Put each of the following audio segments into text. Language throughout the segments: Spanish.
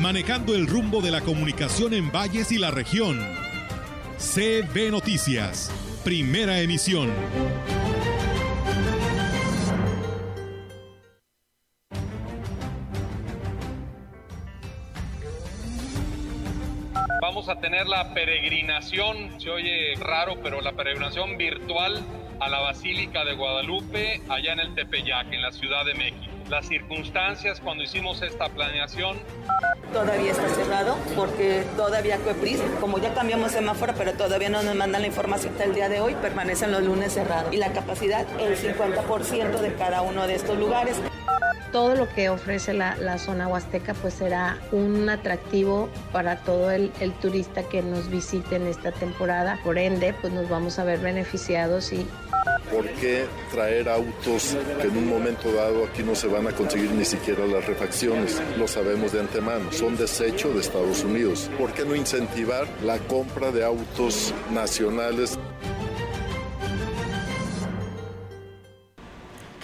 manejando el rumbo de la comunicación en valles y la región. CB Noticias, primera emisión. Vamos a tener la peregrinación, se oye raro, pero la peregrinación virtual a la Basílica de Guadalupe, allá en el Tepeyac, en la Ciudad de México. Las circunstancias cuando hicimos esta planeación. Todavía está cerrado porque todavía Cuepris, como ya cambiamos semáforo, pero todavía no nos mandan la información hasta el día de hoy, permanecen los lunes cerrados. Y la capacidad, el 50% de cada uno de estos lugares todo lo que ofrece la, la, zona huasteca pues será un atractivo para todo el, el, turista que nos visite en esta temporada. Por ende, pues nos vamos a ver beneficiados y... ¿Por qué traer autos que en un momento dado aquí no se van a conseguir ni siquiera las refacciones? Lo sabemos de antemano, son desecho de Estados Unidos. ¿Por qué no incentivar la compra de autos nacionales?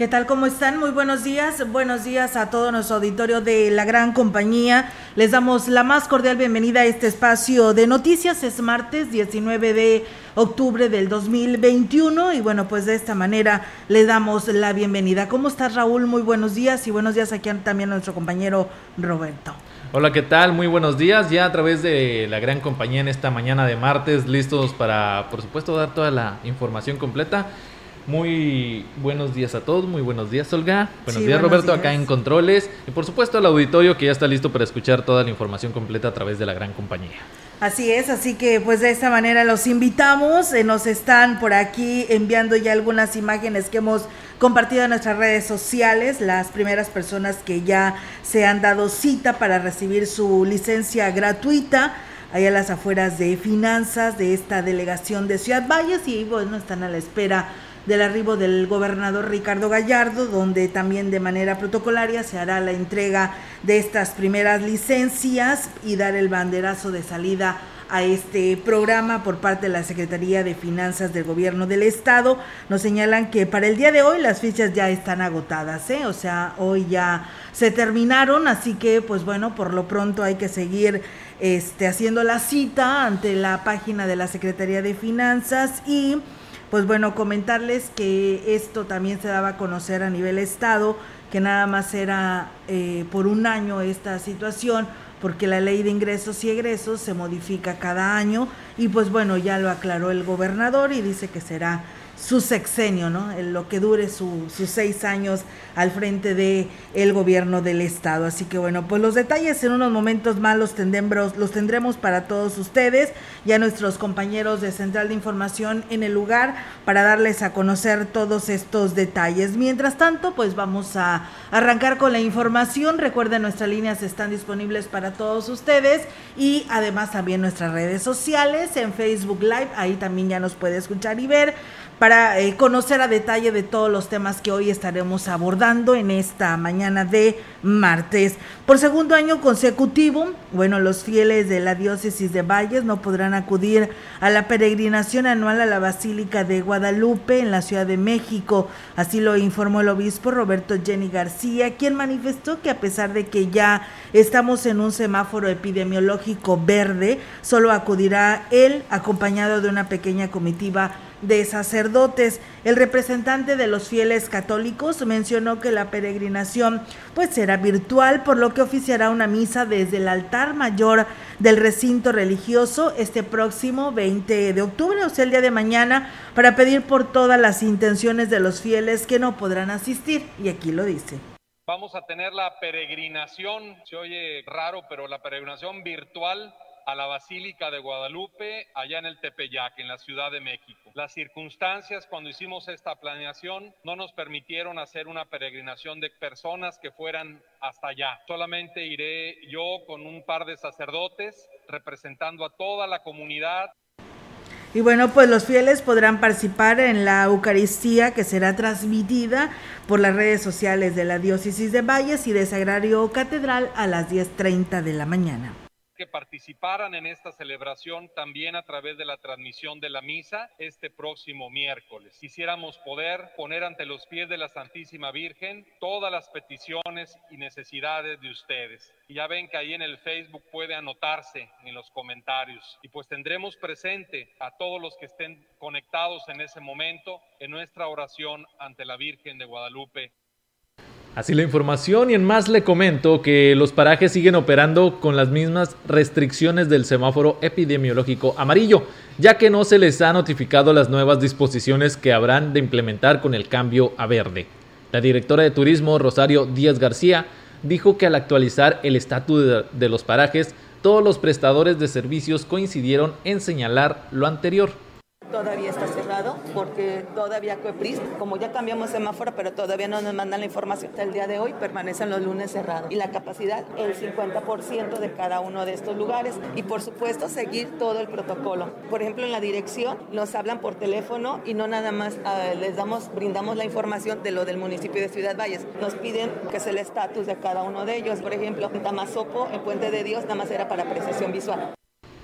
¿Qué tal? ¿Cómo están? Muy buenos días. Buenos días a todo nuestro auditorio de la gran compañía. Les damos la más cordial bienvenida a este espacio de noticias. Es martes 19 de octubre del 2021 y bueno, pues de esta manera le damos la bienvenida. ¿Cómo estás Raúl? Muy buenos días y buenos días aquí también a nuestro compañero Roberto. Hola, ¿qué tal? Muy buenos días. Ya a través de la gran compañía en esta mañana de martes, listos para, por supuesto, dar toda la información completa. Muy buenos días a todos, muy buenos días Olga, buenos Sí, días buenos Roberto días. acá en Controles y por supuesto al auditorio que ya está listo para escuchar toda la información completa a través de la gran compañía. Así es, así que pues de esta manera los invitamos, eh, nos están por aquí enviando ya algunas imágenes que hemos compartido en nuestras redes sociales, las primeras personas que ya se han dado cita para recibir su licencia gratuita allá a las afueras de finanzas de esta delegación de Ciudad Valles y bueno, están a la espera del arribo del gobernador Ricardo Gallardo, donde también de manera protocolaria se hará la entrega de estas primeras licencias y dar el banderazo de salida a este programa por parte de la Secretaría de Finanzas del Gobierno del Estado. Nos señalan que para el día de hoy las fichas ya están agotadas, ¿eh? o sea, hoy ya se terminaron, así que pues bueno, por lo pronto hay que seguir este, haciendo la cita ante la página de la Secretaría de Finanzas y pues bueno, comentarles que esto también se daba a conocer a nivel estado, que nada más era eh, por un año esta situación, porque la ley de ingresos y egresos se modifica cada año y pues bueno, ya lo aclaró el gobernador y dice que será su sexenio, ¿no? Lo que dure su- sus seis años al frente de el gobierno del estado. Así que bueno, pues los detalles en unos momentos más los tendremos, los tendremos para todos ustedes, ya nuestros compañeros de Central de Información en el lugar para darles a conocer todos estos detalles. Mientras tanto, pues vamos a arrancar con la información. Recuerden, nuestras líneas están disponibles para todos ustedes y además también nuestras redes sociales en Facebook Live, ahí también ya nos puede escuchar y ver para eh, conocer a detalle de todos los temas que hoy estaremos abordando en esta mañana de martes. Por segundo año consecutivo, bueno, los fieles de la diócesis de Valles no podrán acudir a la peregrinación anual a la Basílica de Guadalupe en la Ciudad de México. Así lo informó el obispo Roberto Jenny García, quien manifestó que a pesar de que ya estamos en un semáforo epidemiológico verde, solo acudirá él acompañado de una pequeña comitiva de sacerdotes. El representante de los fieles católicos mencionó que la peregrinación pues será virtual, por lo que oficiará una misa desde el altar mayor del recinto religioso este próximo 20 de octubre, o sea, el día de mañana, para pedir por todas las intenciones de los fieles que no podrán asistir. Y aquí lo dice. Vamos a tener la peregrinación, se oye raro, pero la peregrinación virtual a la Basílica de Guadalupe, allá en el Tepeyac, en la Ciudad de México. Las circunstancias cuando hicimos esta planeación no nos permitieron hacer una peregrinación de personas que fueran hasta allá. Solamente iré yo con un par de sacerdotes representando a toda la comunidad. Y bueno, pues los fieles podrán participar en la Eucaristía que será transmitida por las redes sociales de la Diócesis de Valles y de Sagrario Catedral a las 10.30 de la mañana participaran en esta celebración también a través de la transmisión de la misa este próximo miércoles. Quisiéramos poder poner ante los pies de la Santísima Virgen todas las peticiones y necesidades de ustedes. Y ya ven que ahí en el Facebook puede anotarse en los comentarios. Y pues tendremos presente a todos los que estén conectados en ese momento en nuestra oración ante la Virgen de Guadalupe Así la información y en más le comento que los parajes siguen operando con las mismas restricciones del semáforo epidemiológico amarillo, ya que no se les ha notificado las nuevas disposiciones que habrán de implementar con el cambio a verde. La directora de turismo, Rosario Díaz García, dijo que al actualizar el estatus de los parajes, todos los prestadores de servicios coincidieron en señalar lo anterior todavía está porque todavía COEPRIS, como ya cambiamos semáforo, pero todavía no nos mandan la información. Hasta el día de hoy permanecen los lunes cerrados y la capacidad el 50% de cada uno de estos lugares y por supuesto seguir todo el protocolo. Por ejemplo, en la dirección nos hablan por teléfono y no nada más uh, les damos, brindamos la información de lo del municipio de Ciudad Valles. Nos piden que es el estatus de cada uno de ellos. Por ejemplo, en Tamazopo, en Puente de Dios, nada más era para apreciación visual.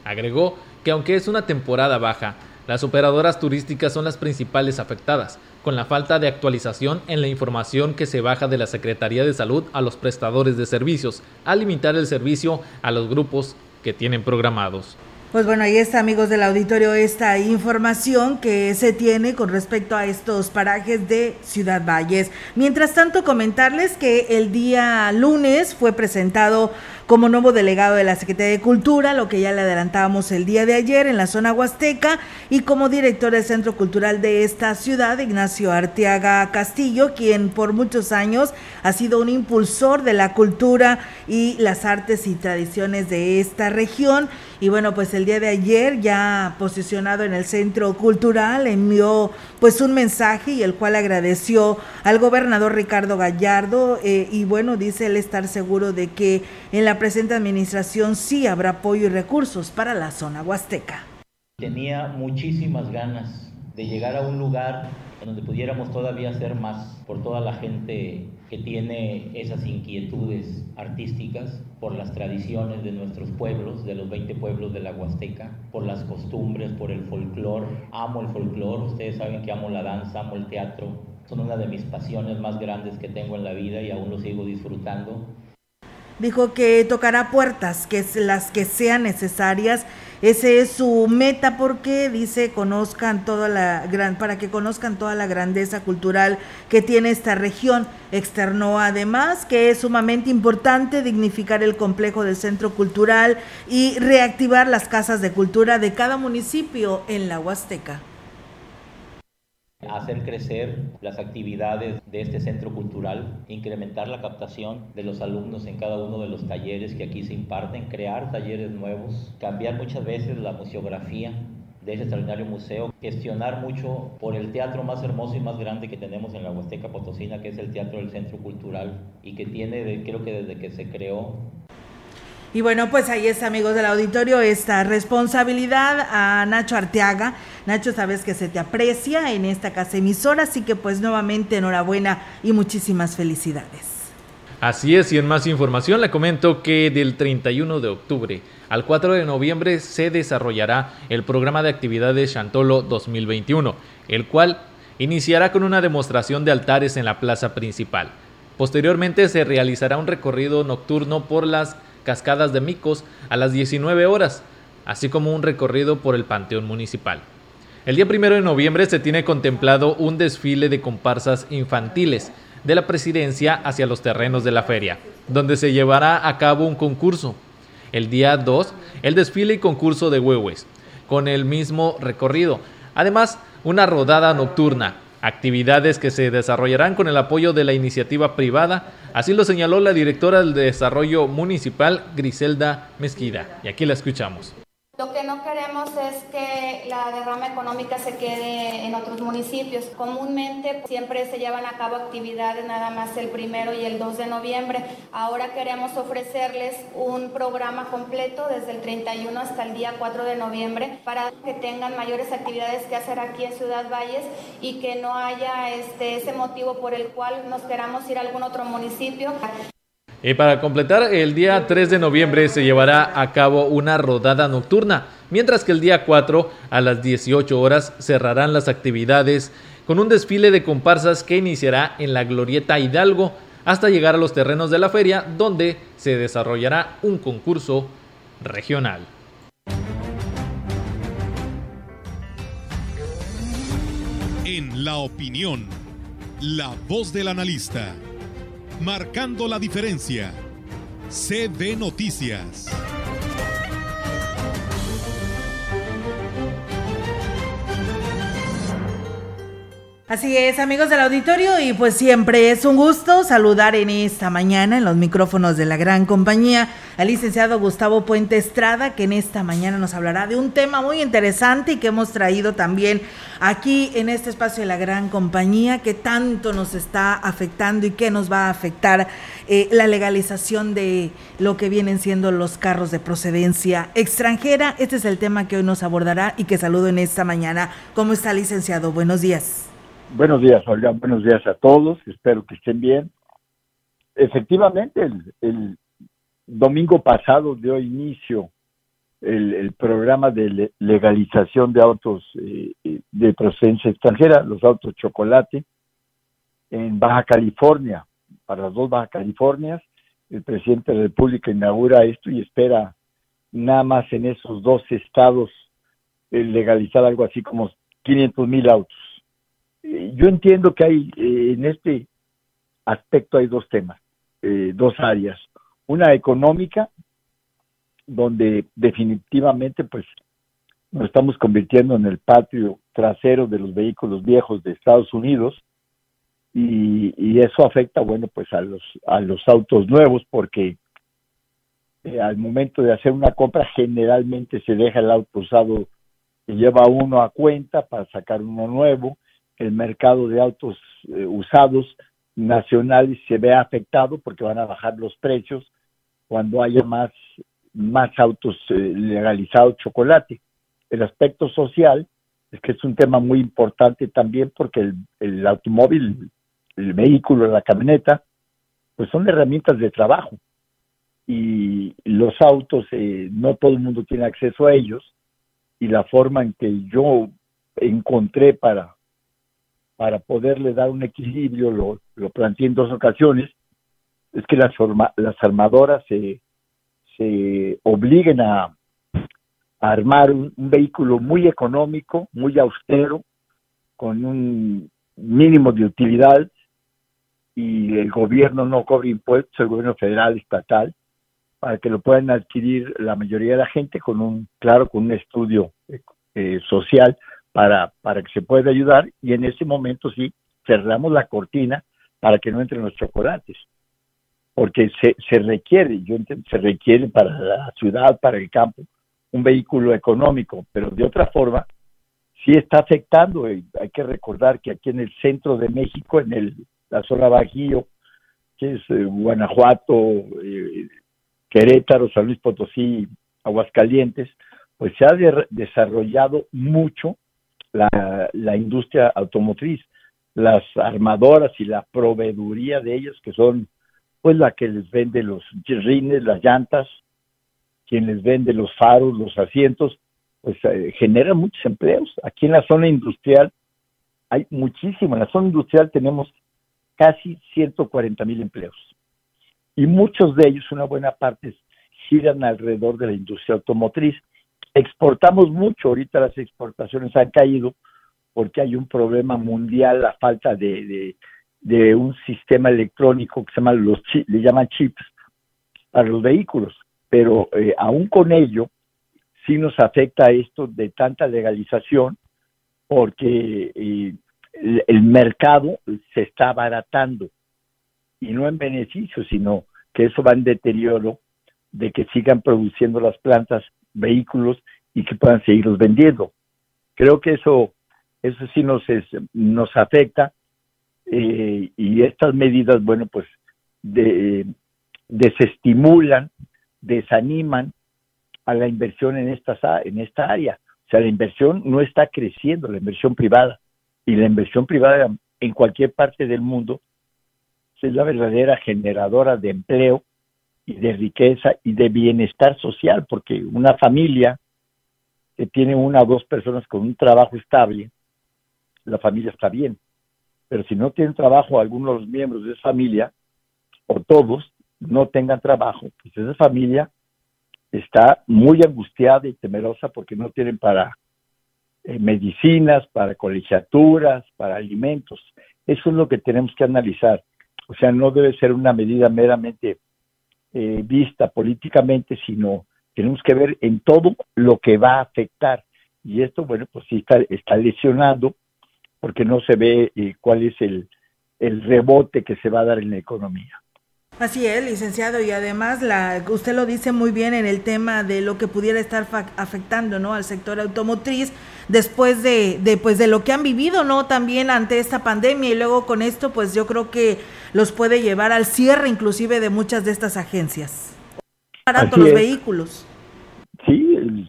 Agregó que aunque es una temporada baja, las operadoras turísticas son las principales afectadas, con la falta de actualización en la información que se baja de la Secretaría de Salud a los prestadores de servicios, al limitar el servicio a los grupos que tienen programados. Pues bueno, ahí está, amigos del auditorio, esta información que se tiene con respecto a estos parajes de Ciudad Valles. Mientras tanto, comentarles que el día lunes fue presentado como nuevo delegado de la Secretaría de Cultura, lo que ya le adelantábamos el día de ayer en la zona huasteca, y como director del Centro Cultural de esta ciudad, Ignacio Arteaga Castillo, quien por muchos años ha sido un impulsor de la cultura y las artes y tradiciones de esta región. Y bueno, pues el día de ayer, ya posicionado en el Centro Cultural, envió pues un mensaje y el cual agradeció al gobernador Ricardo Gallardo eh, y bueno, dice él estar seguro de que en la presente administración sí habrá apoyo y recursos para la zona huasteca. Tenía muchísimas ganas de llegar a un lugar en donde pudiéramos todavía hacer más por toda la gente que tiene esas inquietudes artísticas, por las tradiciones de nuestros pueblos, de los 20 pueblos de la Huasteca, por las costumbres, por el folclore. Amo el folclore, ustedes saben que amo la danza, amo el teatro. Son una de mis pasiones más grandes que tengo en la vida y aún lo sigo disfrutando. Dijo que tocará puertas, que las que sean necesarias. Ese es su meta porque dice conozcan toda la gran para que conozcan toda la grandeza cultural que tiene esta región. Externó además que es sumamente importante dignificar el complejo del centro cultural y reactivar las casas de cultura de cada municipio en la Huasteca hacer crecer las actividades de este centro cultural, incrementar la captación de los alumnos en cada uno de los talleres que aquí se imparten, crear talleres nuevos, cambiar muchas veces la museografía de ese extraordinario museo, gestionar mucho por el teatro más hermoso y más grande que tenemos en la Huasteca Potosina, que es el Teatro del Centro Cultural, y que tiene, creo que desde que se creó, y bueno, pues ahí está, amigos del auditorio, esta responsabilidad a Nacho Arteaga. Nacho, sabes que se te aprecia en esta casa emisora, así que pues nuevamente enhorabuena y muchísimas felicidades. Así es, y en más información le comento que del 31 de octubre al 4 de noviembre se desarrollará el programa de actividades Chantolo 2021, el cual iniciará con una demostración de altares en la plaza principal. Posteriormente se realizará un recorrido nocturno por las Cascadas de Micos a las 19 horas, así como un recorrido por el Panteón Municipal. El día primero de noviembre se tiene contemplado un desfile de comparsas infantiles de la presidencia hacia los terrenos de la feria, donde se llevará a cabo un concurso. El día 2, el desfile y concurso de huehues, con el mismo recorrido. Además, una rodada nocturna, actividades que se desarrollarán con el apoyo de la iniciativa privada, así lo señaló la directora del Desarrollo Municipal, Griselda Mezquida. Y aquí la escuchamos. Lo que no queremos es que la derrama económica se quede en otros municipios. Comúnmente siempre se llevan a cabo actividades nada más el primero y el 2 de noviembre. Ahora queremos ofrecerles un programa completo desde el 31 hasta el día 4 de noviembre para que tengan mayores actividades que hacer aquí en Ciudad Valles y que no haya este, ese motivo por el cual nos queramos ir a algún otro municipio. Y para completar, el día 3 de noviembre se llevará a cabo una rodada nocturna, mientras que el día 4 a las 18 horas cerrarán las actividades con un desfile de comparsas que iniciará en la Glorieta Hidalgo hasta llegar a los terrenos de la feria donde se desarrollará un concurso regional. En la opinión, la voz del analista marcando la diferencia. CB Noticias. Así es, amigos del auditorio, y pues siempre es un gusto saludar en esta mañana en los micrófonos de la gran compañía al licenciado Gustavo Puente Estrada, que en esta mañana nos hablará de un tema muy interesante y que hemos traído también aquí en este espacio de la gran compañía, que tanto nos está afectando y que nos va a afectar eh, la legalización de lo que vienen siendo los carros de procedencia extranjera. Este es el tema que hoy nos abordará y que saludo en esta mañana. ¿Cómo está, licenciado? Buenos días. Buenos días, Olga. Buenos días a todos. Espero que estén bien. Efectivamente, el, domingo pasado dio inicio el, programa de legalización de autos eh, de procedencia extranjera, los autos chocolate, en Baja California, para las dos Baja Californias. El presidente de la República inaugura esto y espera nada más en esos dos estados eh, legalizar algo así como 500 mil autos yo entiendo que hay eh, en este aspecto hay dos temas, eh, dos áreas. Una económica, donde definitivamente pues nos estamos convirtiendo en el patio trasero de los vehículos viejos de Estados Unidos y, eso afecta bueno pues a los a los autos nuevos porque eh, al momento de hacer una compra generalmente se deja el auto usado que lleva uno a cuenta para sacar uno nuevo el mercado de autos eh, usados nacionales se ve afectado porque van a bajar los precios cuando haya más, más autos eh, legalizados chocolate. El aspecto social es que es un tema muy importante también porque el, el automóvil, el vehículo, la camioneta, pues son herramientas de trabajo y los autos eh, no todo el mundo tiene acceso a ellos y la forma en que yo encontré para para poderle dar un equilibrio, lo, lo planteé en dos ocasiones, es que las, armadoras se, se obliguen a, armar un, vehículo muy económico, muy austero, con un mínimo de utilidad y el gobierno no cobre impuestos, el gobierno federal, estatal, para que lo puedan adquirir la mayoría de la gente con un, claro, con un estudio eh, social para, para que se pueda ayudar y en ese momento sí cerramos la cortina para que no entren los chocolates porque se, se requiere, yo entiendo, se requiere para la ciudad, para el campo, un vehículo económico, pero de otra forma sí está afectando. Y hay que recordar que aquí en el centro de México, en el, la zona Bajío, que es eh, Guanajuato, eh, Querétaro, San Luis Potosí, Aguascalientes, pues se ha desarrollado mucho la, industria automotriz, las armadoras y la proveeduría de ellas, que son pues la que les vende los rines, las llantas, quien les vende los faros, los asientos, pues eh, genera muchos empleos. Aquí en la zona industrial hay muchísimo, en la zona industrial tenemos casi 140 mil empleos. Y muchos de ellos, una buena parte, giran alrededor de la industria automotriz. Exportamos mucho, ahorita las exportaciones han caído porque hay un problema mundial, la falta de, de, un sistema electrónico que se llama los le llaman chips para los vehículos, pero eh, aún con ello sí nos afecta esto de tanta legalización porque eh, el, el, mercado se está abaratando y no en beneficio, sino que eso va en deterioro de que sigan produciendo las plantas vehículos y que puedan seguirlos vendiendo. Creo que eso, eso sí nos, nos afecta eh, y estas medidas, bueno, pues de, desestimulan, desaniman a la inversión en, esta, en esta área. O sea, la inversión no está creciendo, la inversión privada. Y la inversión privada en cualquier parte del mundo es la verdadera generadora de empleo y de riqueza y de bienestar social, porque una familia que tiene una o dos personas con un trabajo estable, la familia está bien. Pero si no tienen trabajo algunos de los miembros de esa familia, o todos no tengan trabajo, pues esa familia está muy angustiada y temerosa porque no tienen para eh, medicinas, para colegiaturas, para alimentos. Eso es lo que tenemos que analizar. O sea, no debe ser una medida meramente eh, vista políticamente, sino tenemos que ver en todo lo que va a afectar. Y esto, bueno, pues sí está, está lesionando porque no se ve eh, cuál es el, el rebote que se va a dar en la economía. Así es, licenciado, y además la, usted lo dice muy bien en el tema de lo que pudiera estar afectando ¿no? al sector automotriz después de, de, pues, de lo que han vivido no también ante esta pandemia y luego con esto pues yo creo que los puede llevar al cierre inclusive de muchas de estas agencias. Barato los vehículos. Sí,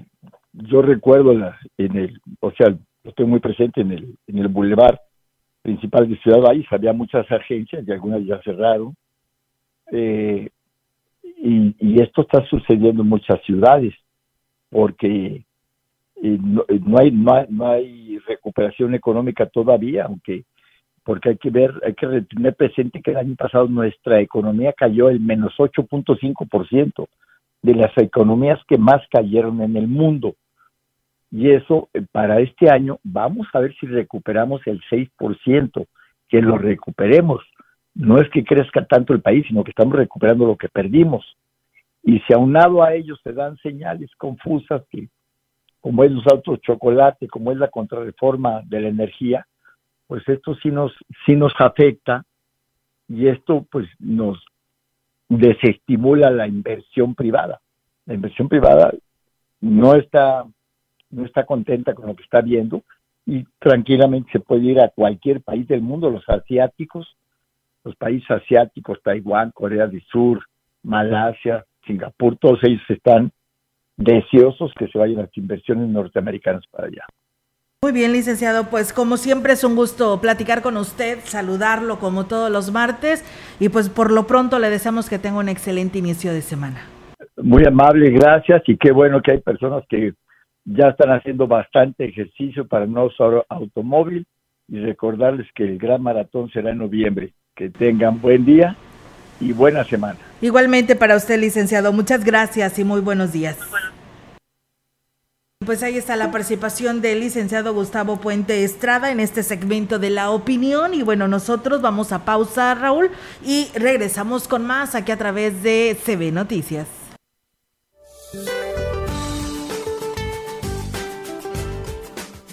yo recuerdo la, en el, o sea, estoy muy presente en el, en el bulevar principal de Ciudad Valles, había muchas agencias y algunas ya cerraron eh, y, esto está sucediendo en muchas ciudades porque eh, no, hay, no, hay, recuperación económica todavía, aunque porque hay que ver, hay que tener presente que el año pasado nuestra economía cayó el menos 8.5% de las economías que más cayeron en el mundo. Y eso eh, para este año vamos a ver si recuperamos el 6%, que lo recuperemos no es que crezca tanto el país, sino que estamos recuperando lo que perdimos. Y si aunado a ellos se dan señales confusas, que, como es los autos chocolate, como es la contrarreforma de la energía, pues esto sí nos, sí nos afecta y esto pues nos desestimula la inversión privada. La inversión privada no está, no está contenta con lo que está viendo y tranquilamente se puede ir a cualquier país del mundo, los asiáticos, los países asiáticos, Taiwán, Corea del Sur, Malasia, Singapur, todos ellos están deseosos que se vayan las inversiones norteamericanas para allá. Muy bien, licenciado, pues como siempre es un gusto platicar con usted, saludarlo como todos los martes y pues por lo pronto le deseamos que tenga un excelente inicio de semana. Muy amable, gracias y qué bueno que hay personas que ya están haciendo bastante ejercicio para no usar automóvil y recordarles que el gran maratón será en noviembre. Que tengan buen día y buena semana. Igualmente para usted, licenciado. Muchas gracias y muy buenos días. Pues ahí está la participación del licenciado Gustavo Puente Estrada en este segmento de la opinión. Y bueno, nosotros vamos a pausa, Raúl, y regresamos con más aquí a través de CB Noticias.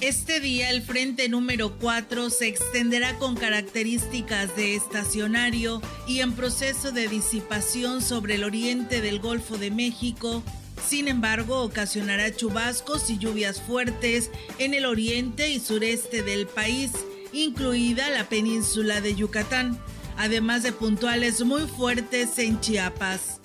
Este día el frente número 4 se extenderá con características de estacionario y en proceso de disipación sobre el oriente del Golfo de México. Sin embargo, ocasionará chubascos y lluvias fuertes en el oriente y sureste del país, incluida la península de Yucatán, además de puntuales muy fuertes en Chiapas.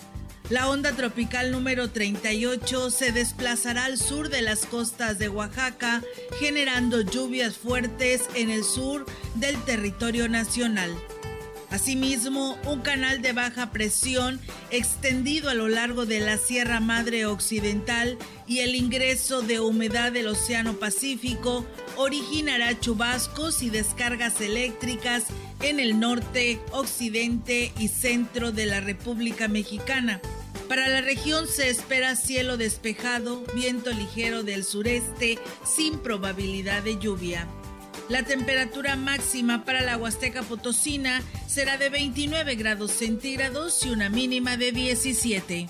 La onda tropical número 38 se desplazará al sur de las costas de Oaxaca, generando lluvias fuertes en el sur del territorio nacional. Asimismo, un canal de baja presión extendido a lo largo de la Sierra Madre Occidental y el ingreso de humedad del Océano Pacífico originará chubascos y descargas eléctricas en el norte, occidente y centro de la República Mexicana. Para la región se espera cielo despejado, viento ligero del sureste sin probabilidad de lluvia. La temperatura máxima para la Huasteca Potosina será de 29 grados centígrados y una mínima de 17.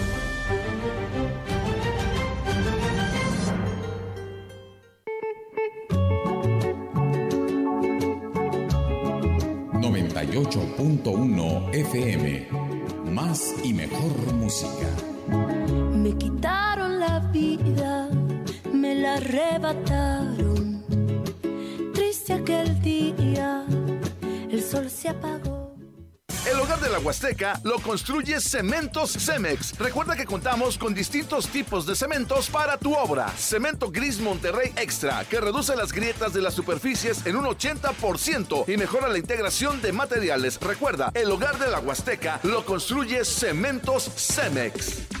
...98.1 FM... ...más y mejor música... Me quitaron la vida... ...me la arrebataron... ...triste aquel día... ...el sol se apagó... El hogar de la Huasteca lo construye Cementos Cemex. Recuerda que contamos con distintos tipos de cementos para tu obra. Cemento Gris Monterrey Extra, que reduce las grietas de las superficies en un 80% y mejora la integración de materiales. Recuerda, el hogar de la Huasteca lo construye Cementos Cemex.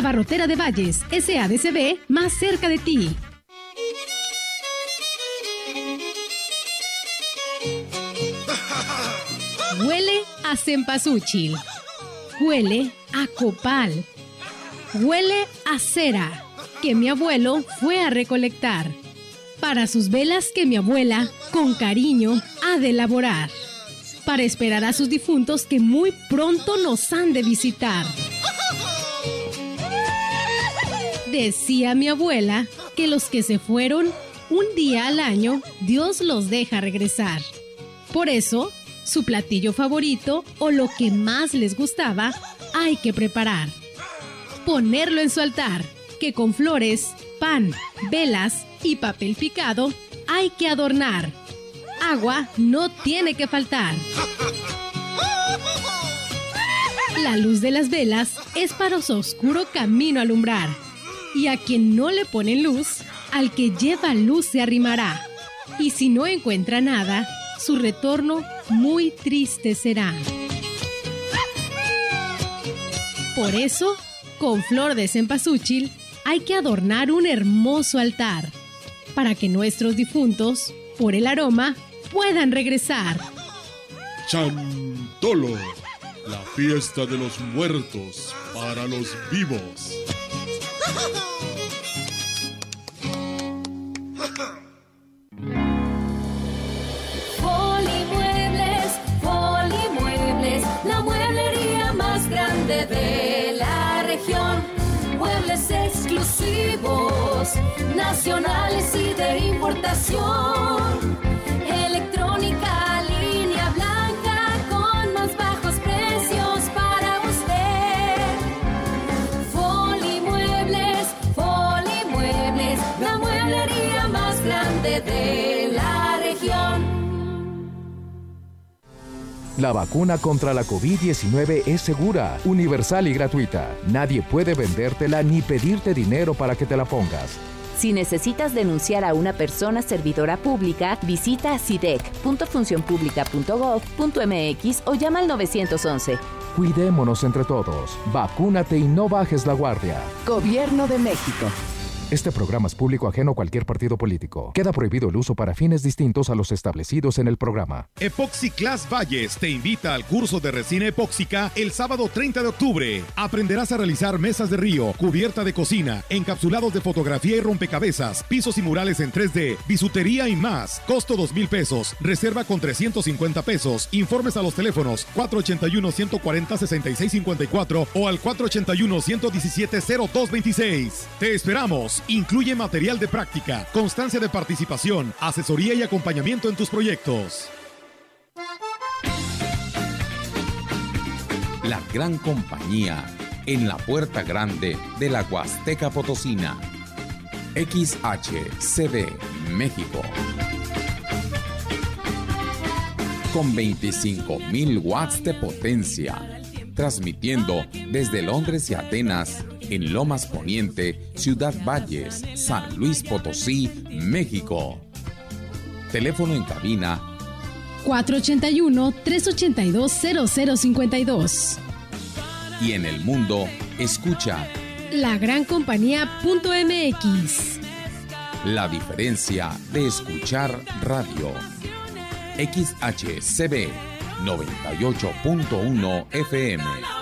Abarrotera de Valles, SADCB, más cerca de ti. Huele a cempasúchil. Huele a copal. Huele a cera que mi abuelo fue a recolectar. Para sus velas que mi abuela, con cariño, ha de elaborar. Para esperar a sus difuntos que muy pronto nos han de visitar. Decía mi abuela que los que se fueron un día al año, Dios los deja regresar. Por eso, su platillo favorito o lo que más les gustaba, hay que preparar. Ponerlo en su altar, que con flores, pan, velas y papel picado hay que adornar. Agua no tiene que faltar. La luz de las velas es para su oscuro camino alumbrar y a quien no le pone luz, al que lleva luz se arrimará. Y si no encuentra nada, su retorno muy triste será. Por eso, con flor de cempasúchil, hay que adornar un hermoso altar, para que nuestros difuntos, por el aroma, puedan regresar. Chantolo, la fiesta de los muertos para los vivos. Polimuebles, Polimuebles, la mueblería más grande de la región. Muebles exclusivos, nacionales y de importación. La vacuna contra la COVID-19 es segura, universal y gratuita. Nadie puede vendértela ni pedirte dinero para que te la pongas. Si necesitas denunciar a una persona servidora pública, visita sidec.funcionpublica.gov.mx o llama al 911. Cuidémonos entre todos. Vacúnate y no bajes la guardia. Gobierno de México. Este programa es público ajeno a cualquier partido político. Queda prohibido el uso para fines distintos a los establecidos en el programa. Epoxy Class Valles te invita al curso de resina epóxica el sábado 30 de octubre. Aprenderás a realizar mesas de río, cubierta de cocina, encapsulados de fotografía y rompecabezas, pisos y murales en 3D, bisutería y más. Costo 2 mil pesos. Reserva con 350 pesos. Informes a los teléfonos 481-140-6654 o al 481-117-0226. Te esperamos. Incluye material de práctica, constancia de participación, asesoría y acompañamiento en tus proyectos. La gran compañía en la puerta grande de la Huasteca Potosina. XHCD México. Con 25.000 watts de potencia. Transmitiendo desde Londres y Atenas en Lomas Poniente, Ciudad Valles, San Luis Potosí, México. Teléfono en cabina 481-382-0052. y en el mundo, escucha Lagrancompañía.mx. la diferencia de escuchar radio. XHCB 98.1 FM.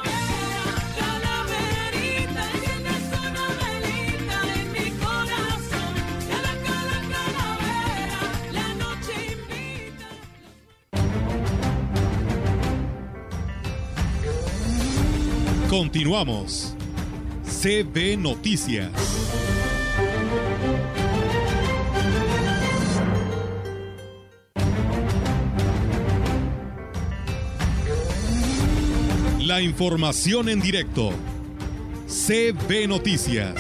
Continuamos. CB Noticias. La información en directo. CB Noticias.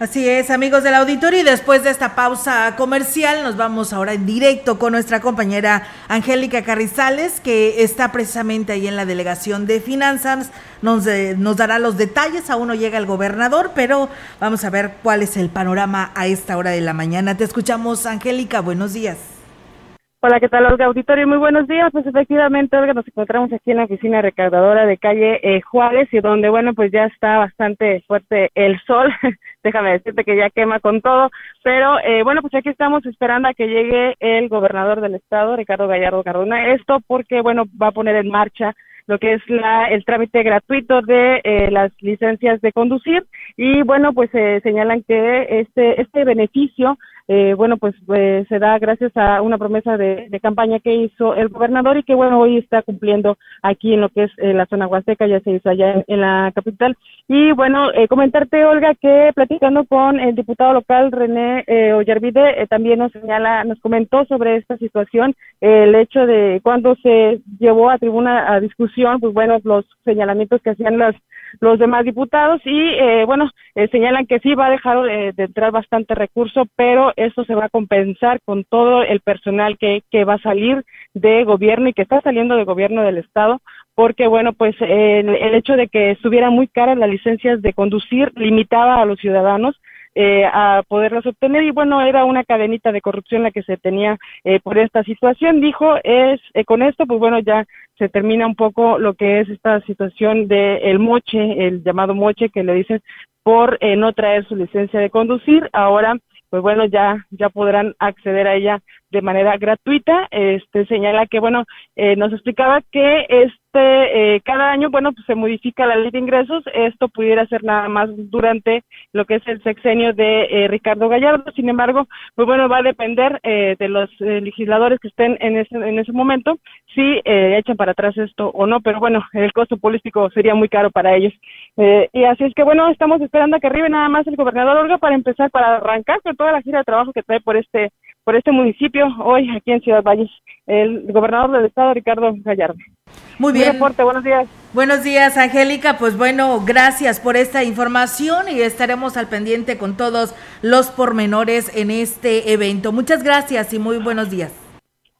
Así es, amigos del auditorio, y después de esta pausa comercial nos vamos ahora en directo con nuestra compañera Angélica Carrizales, que está precisamente ahí en la delegación de finanzas. Nos, eh, nos dará los detalles, aún no llega el gobernador, pero vamos a ver cuál es el panorama a esta hora de la mañana. Te escuchamos, Angélica, buenos días. Hola, ¿qué tal, Olga Auditorio? Muy buenos días. Pues efectivamente, Olga, nos encontramos aquí en la oficina recaudadora de calle eh, Juárez y donde, bueno, pues ya está bastante fuerte el sol. Déjame decirte que ya quema con todo. Pero, eh, bueno, pues aquí estamos esperando a que llegue el gobernador del estado, Ricardo Gallardo Cardona. Esto porque, bueno, va a poner en marcha lo que es la, el trámite gratuito de eh, las licencias de conducir y bueno pues eh, señalan que este este beneficio eh, bueno, pues eh, se da gracias a una promesa de, campaña que hizo el gobernador y que, bueno, hoy está cumpliendo aquí en lo que es eh, la zona huasteca, ya se hizo allá en, en la capital. Y, bueno, eh, comentarte, Olga, que platicando con el diputado local René eh, Ollarvide, también nos señala, nos comentó sobre esta situación, el hecho de cuando se llevó a tribuna a discusión, pues, bueno, los señalamientos que hacían las los demás diputados y eh, bueno eh, señalan que sí va a dejar eh, de entrar bastante recurso pero eso se va a compensar con todo el personal que, que va a salir de gobierno y que está saliendo de gobierno del estado porque bueno pues el, el hecho de que estuvieran muy caras las licencias de conducir limitaba a los ciudadanos eh, a poderlas obtener. Y bueno era una cadenita de corrupción la que se tenía eh, por esta situación. Dijo es eh, con esto pues bueno ya se termina un poco lo que es esta situación de el moche el llamado moche que le dicen por eh, no traer su licencia de conducir. Ahora pues bueno ya ya podrán acceder a ella de manera gratuita este señala que bueno eh, nos explicaba que este eh, cada año bueno pues se modifica la ley de ingresos. Esto pudiera ser nada más durante lo que es el sexenio de eh, Ricardo Gallardo. Sin embargo pues bueno va a depender eh, de los legisladores que estén en ese en ese momento si echan para atrás esto o no. Pero bueno el costo político sería muy caro para ellos. Y así es que bueno estamos esperando a que arribe nada más el gobernador Olga para empezar para arrancar con toda la gira de trabajo que trae por este por este municipio hoy aquí en Ciudad Valles, el gobernador del estado, Ricardo Gallardo. Muy bien. reporte, buenos días. Buenos días, Angélica. Pues bueno, gracias por esta información y estaremos al pendiente con todos los pormenores en este evento. Muchas gracias y muy buenos días.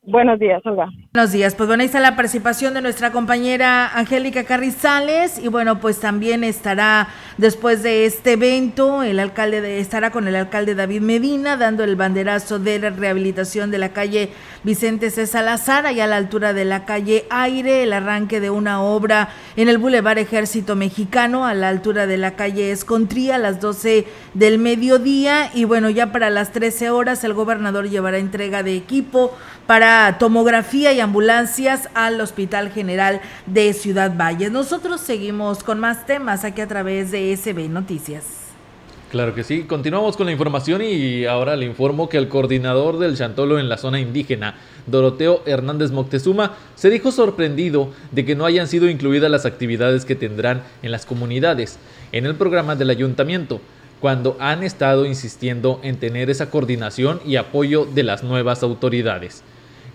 Buenos días, Olga. Buenos días. Pues bueno, ahí está la participación de nuestra compañera Angélica Carrizales y bueno, pues también estará después de este evento, el alcalde de, estará con el alcalde David Medina dando el banderazo de la rehabilitación de la calle Vicente C. Salazar, allá a la altura de la calle Aire, el arranque de una obra en el Boulevard Ejército Mexicano, a la altura de la calle Escontría, a las 12 del mediodía y bueno, ya para las 13 horas el gobernador llevará entrega de equipo para tomografía y ambulancias al Hospital General de Ciudad Valle. Nosotros seguimos con más temas aquí a través de SB Noticias. Claro que sí, continuamos con la información y ahora le informo que el coordinador del Chantolo en la zona indígena, Doroteo Hernández Moctezuma, se dijo sorprendido de que no hayan sido incluidas las actividades que tendrán en las comunidades en el programa del ayuntamiento, cuando han estado insistiendo en tener esa coordinación y apoyo de las nuevas autoridades.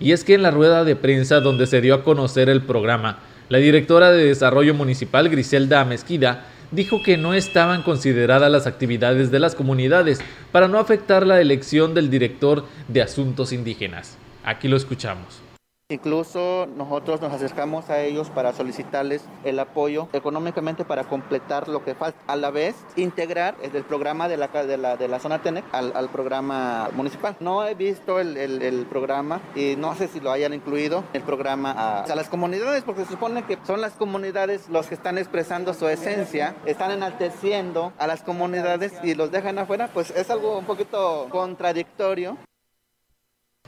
Y es que en la rueda de prensa donde se dio a conocer el programa, la directora de Desarrollo Municipal, Griselda Mezquida, dijo que no estaban consideradas las actividades de las comunidades para no afectar la elección del director de Asuntos Indígenas. Aquí lo escuchamos. Incluso nosotros nos acercamos a ellos para solicitarles el apoyo económicamente para completar lo que falta. A la vez, integrar el programa de la, de la, de la zona TENEC al, al, programa municipal. No he visto el, el, programa y no sé si lo hayan incluido el programa a, a, las comunidades, porque se supone que son las comunidades los que están expresando su esencia, están enalteciendo a las comunidades y los dejan afuera, pues es algo un poquito contradictorio.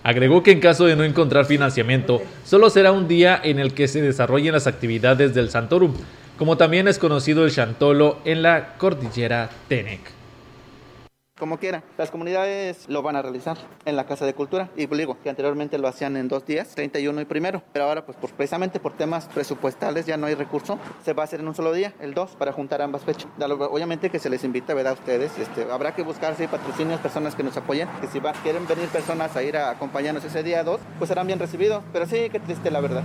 Agregó que en caso de no encontrar financiamiento, solo será un día en el que se desarrollen las actividades del Santorum, como también es conocido el Chantolo en la cordillera Tenec como quiera. Las comunidades lo van a realizar en la Casa de Cultura. Y pues digo que anteriormente lo hacían en dos días, 31 y primero. Pero ahora, pues por, precisamente por temas presupuestales ya no hay recurso. Se va a hacer en un solo día, el 2, para juntar ambas fechas. Obviamente que se les invita, ¿verdad? A ustedes. Este, habrá que buscar si patrocinios, personas que nos apoyen. Que si quieren venir personas a ir a acompañarnos ese día 2, pues serán bien recibidos. Pero sí, qué triste la verdad.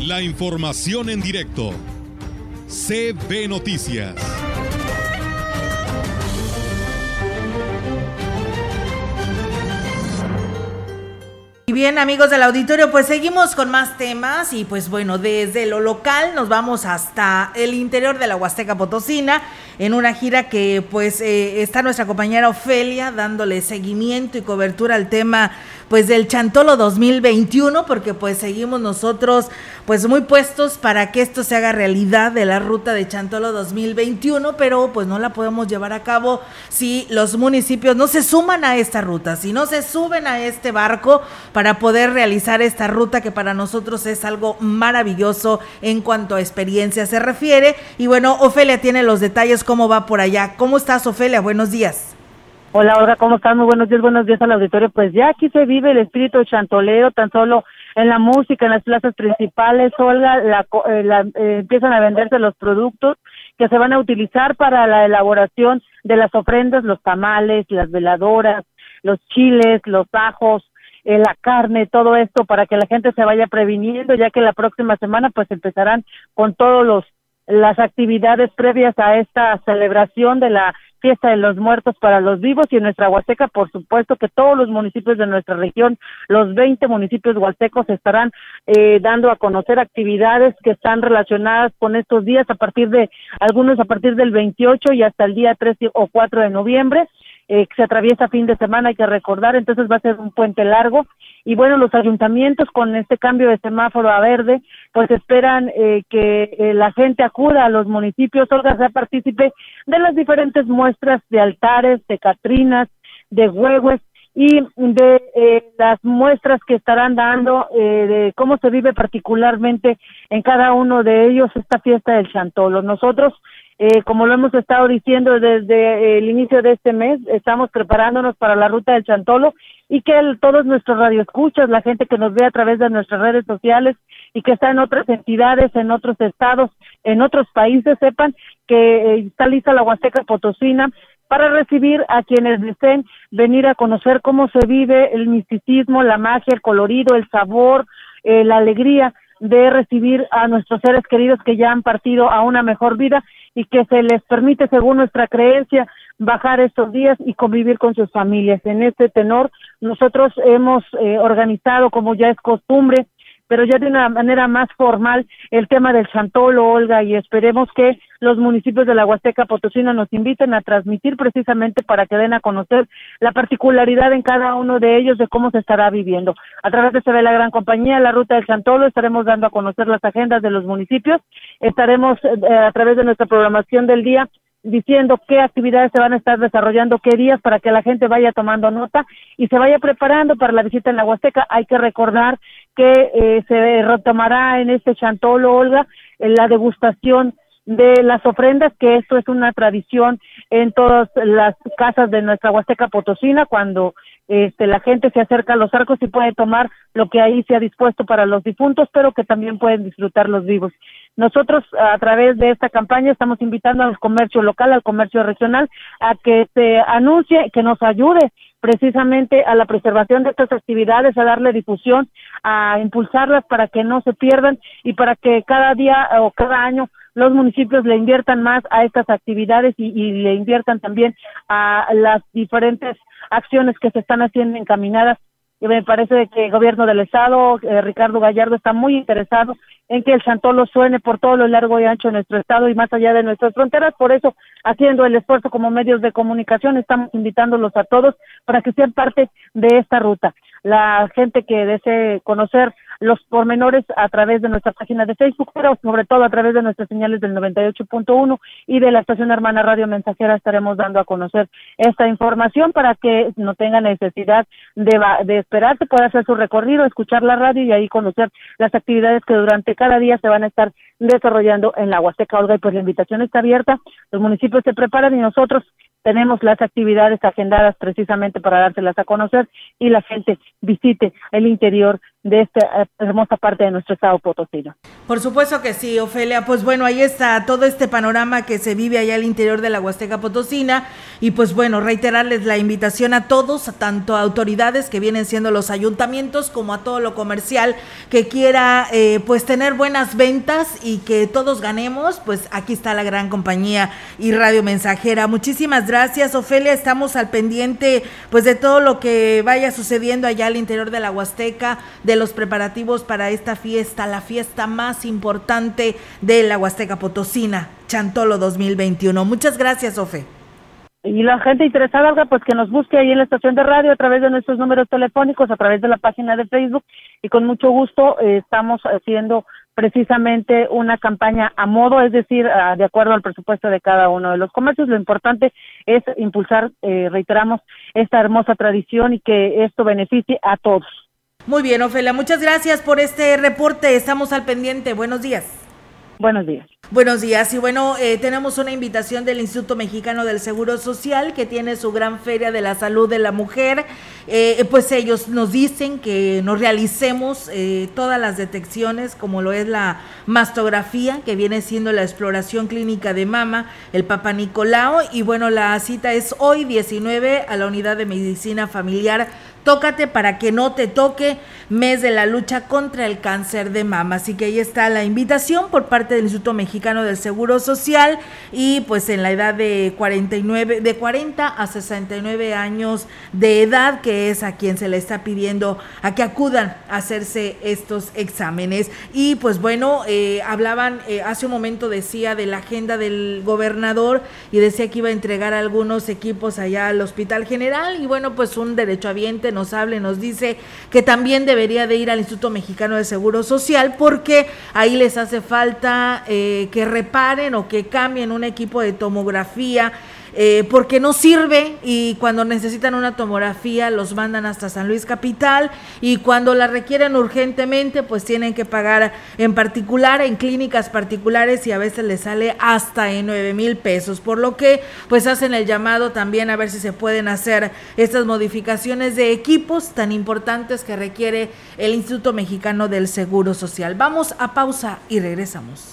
La información en directo. CB Noticias. Y bien, amigos del auditorio, pues seguimos con más temas y pues bueno, desde lo local nos vamos hasta el interior de la Huasteca Potosina en una gira que pues eh, está nuestra compañera Ofelia dándole seguimiento y cobertura al tema pues del Chantolo 2021 porque pues seguimos nosotros pues muy puestos para que esto se haga realidad de la ruta de Chantolo 2021, pero pues no la podemos llevar a cabo si los municipios no se suman a esta ruta, si no se suben a este barco para poder realizar esta ruta que para nosotros es algo maravilloso en cuanto a experiencia se refiere. Y bueno, Ofelia tiene los detalles, cómo va por allá. ¿Cómo estás, Ofelia? Buenos días. Hola, Olga, ¿cómo están? Muy buenos días, buenos días al auditorio. Pues ya aquí se vive el espíritu chantoleo, tan solo en la música, en las plazas principales, Olga, la, eh, la, eh, empiezan a venderse los productos que se van a utilizar para la elaboración de las ofrendas, los tamales, las veladoras, los chiles, los ajos, eh, la carne, todo esto para que la gente se vaya previniendo, ya que la próxima semana pues empezarán con todos los las actividades previas a esta celebración de la fiesta de los muertos para los vivos y en nuestra Huasteca, por supuesto que todos los municipios de nuestra región, los 20 municipios huastecos estarán eh, dando a conocer actividades que están relacionadas con estos días a partir de algunos a partir del 28 y hasta el día 3 o 4 de noviembre. Eh, se atraviesa fin de semana, hay que recordar, entonces va a ser un puente largo. Y bueno, los ayuntamientos con este cambio de semáforo a verde, pues esperan eh, que eh, la gente acuda a los municipios, Olga sea partícipe de las diferentes muestras de altares, de catrinas, de huehues y de eh, las muestras que estarán dando eh, de cómo se vive particularmente en cada uno de ellos esta fiesta del Chantolo. Nosotros eh, como lo hemos estado diciendo desde el inicio de este mes, estamos preparándonos para la ruta del Chantolo y que todos nuestros radioescuchas, la gente que nos ve a través de nuestras redes sociales y que está en otras entidades, en otros estados, en otros países, sepan que eh, está lista la Huasteca Potosina para recibir a quienes deseen venir a conocer cómo se vive el misticismo, la magia, el colorido, el sabor, eh, la alegría de recibir a nuestros seres queridos que ya han partido a una mejor vida y que se les permite, según nuestra creencia, bajar estos días y convivir con sus familias. En este tenor, nosotros hemos eh, organizado, como ya es costumbre, pero ya de una manera más formal el tema del Chantolo, Olga, y esperemos que los municipios de la Huasteca Potosina nos inviten a transmitir precisamente para que den a conocer la particularidad en cada uno de ellos de cómo se estará viviendo. A través de la Gran Compañía, la Ruta del Chantolo, estaremos dando a conocer las agendas de los municipios, estaremos eh, a través de nuestra programación del día diciendo qué actividades se van a estar desarrollando, qué días para que la gente vaya tomando nota y se vaya preparando para la visita en la Huasteca. Hay que recordar que eh, se retomará en este chantolo, Olga, en la degustación de las ofrendas, que esto es una tradición en todas las casas de nuestra Huasteca Potosina, cuando este, la gente se acerca a los arcos y puede tomar lo que ahí se ha dispuesto para los difuntos, pero que también pueden disfrutar los vivos. Nosotros, a través de esta campaña, estamos invitando al comercio local, al comercio regional, a que se anuncie, que nos ayude precisamente a la preservación de estas actividades, a darle difusión, a impulsarlas para que no se pierdan y para que cada día o cada año los municipios le inviertan más a estas actividades y, le inviertan también a las diferentes acciones que se están haciendo encaminadas. Y me parece que el gobierno del estado, eh, Ricardo Gallardo, está muy interesado en que el Chantolo suene por todo lo largo y ancho de nuestro estado y más allá de nuestras fronteras. Por eso, haciendo el esfuerzo como medios de comunicación, estamos invitándolos a todos para que sean parte de esta ruta. La gente que desee conocer los pormenores a través de nuestra página de Facebook, pero sobre todo a través de nuestras señales del 98.1 y de la estación hermana Radio Mensajera estaremos dando a conocer esta información para que no tenga necesidad de, de esperarse, pueda hacer su recorrido, escuchar la radio y ahí conocer las actividades que durante cada día se van a estar desarrollando en la Huasteca. Olga y pues la invitación está abierta, los municipios se preparan y nosotros tenemos las actividades agendadas precisamente para dárselas a conocer y la gente visite el interior de esta eh, hermosa parte de nuestro estado potosino. Por supuesto que sí, Ofelia. Pues bueno, ahí está todo este panorama que se vive allá al interior de la Huasteca Potosina. Y pues bueno, reiterarles la invitación a todos, tanto a autoridades que vienen siendo los ayuntamientos, como a todo lo comercial que quiera eh, pues tener buenas ventas y que todos ganemos. Pues aquí está la gran compañía y Radio Mensajera. Muchísimas gracias, Ofelia. Estamos al pendiente pues de todo lo que vaya sucediendo allá al interior de la Huasteca, de los preparativos para esta fiesta, la fiesta más importante de la Huasteca Potosina, Chantolo 2021. Muchas gracias, Ofe. Y la gente interesada, pues que nos busque ahí en la estación de radio a través de nuestros números telefónicos, a través de la página de Facebook y con mucho gusto eh, estamos haciendo precisamente una campaña a modo, es decir, de acuerdo al presupuesto de cada uno de los comercios. Lo importante es impulsar, eh, reiteramos, esta hermosa tradición y que esto beneficie a todos. Muy bien, Ofelia, muchas gracias por este reporte. Estamos al pendiente. Buenos días. Buenos días. Buenos días. Y bueno, eh, tenemos una invitación del Instituto Mexicano del Seguro Social que tiene su gran feria de la salud de la mujer. Eh, pues ellos nos dicen que nos realicemos eh, todas las detecciones, como lo es la mastografía, que viene siendo la exploración clínica de mama, el Papa Nicolao. Y bueno, la cita es hoy 19 a la unidad de medicina familiar Tócate para que no te toque mes de la lucha contra el cáncer de mama. Así que ahí está la invitación por parte del Instituto Mexicano del Seguro Social y pues en la edad de 49 de 40 a 69 años de edad que es a quien se le está pidiendo a que acudan a hacerse estos exámenes. Y pues bueno, eh, hablaban eh, hace un momento decía de la agenda del gobernador y decía que iba a entregar algunos equipos allá al Hospital General y bueno, pues un derecho nos hable, nos dice que también debería de ir al Instituto Mexicano de Seguro Social porque ahí les hace falta eh, que reparen o que cambien un equipo de tomografía eh, porque no sirve y cuando necesitan una tomografía los mandan hasta San Luis Capital y cuando la requieren urgentemente pues tienen que pagar en particular en clínicas particulares y a veces les sale hasta en 9 mil pesos, por lo que pues hacen el llamado también a ver si se pueden hacer estas modificaciones de equipos tan importantes que requiere el Instituto Mexicano del Seguro Social. Vamos a pausa y regresamos.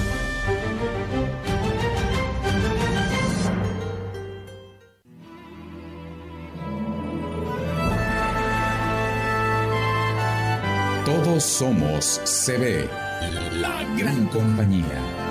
Todos somos CB, la gran compañía.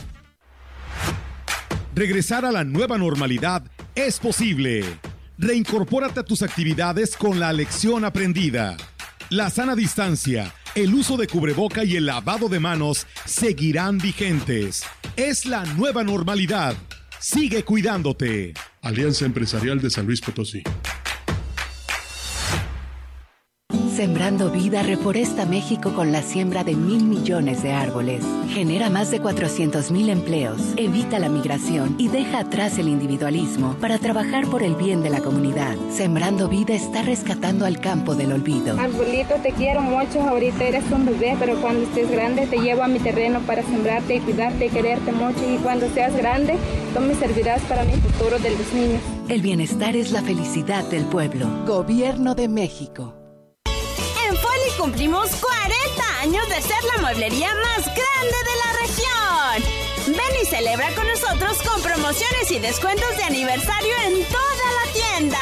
Regresar a la nueva normalidad es posible. Reincorpórate a tus actividades con la lección aprendida. La sana distancia, el uso de cubreboca y el lavado de manos seguirán vigentes. Es la nueva normalidad. Sigue cuidándote. Alianza Empresarial de San Luis Potosí. Sembrando vida reforesta México con la siembra de mil millones de árboles. Genera más de 400 mil empleos, evita la migración y deja atrás el individualismo para trabajar por el bien de la comunidad. Sembrando vida está rescatando al campo del olvido. Arbolito, te quiero mucho. Ahorita eres un bebé, pero cuando estés grande te llevo a mi terreno para sembrarte y cuidarte y quererte mucho. Y cuando seas grande, tú me servirás para mi futuro de los niños. El bienestar es la felicidad del pueblo. Gobierno de México. Cumplimos 40 años de ser la mueblería más grande de la región. Ven y celebra con nosotros con promociones y descuentos de aniversario en toda la tienda.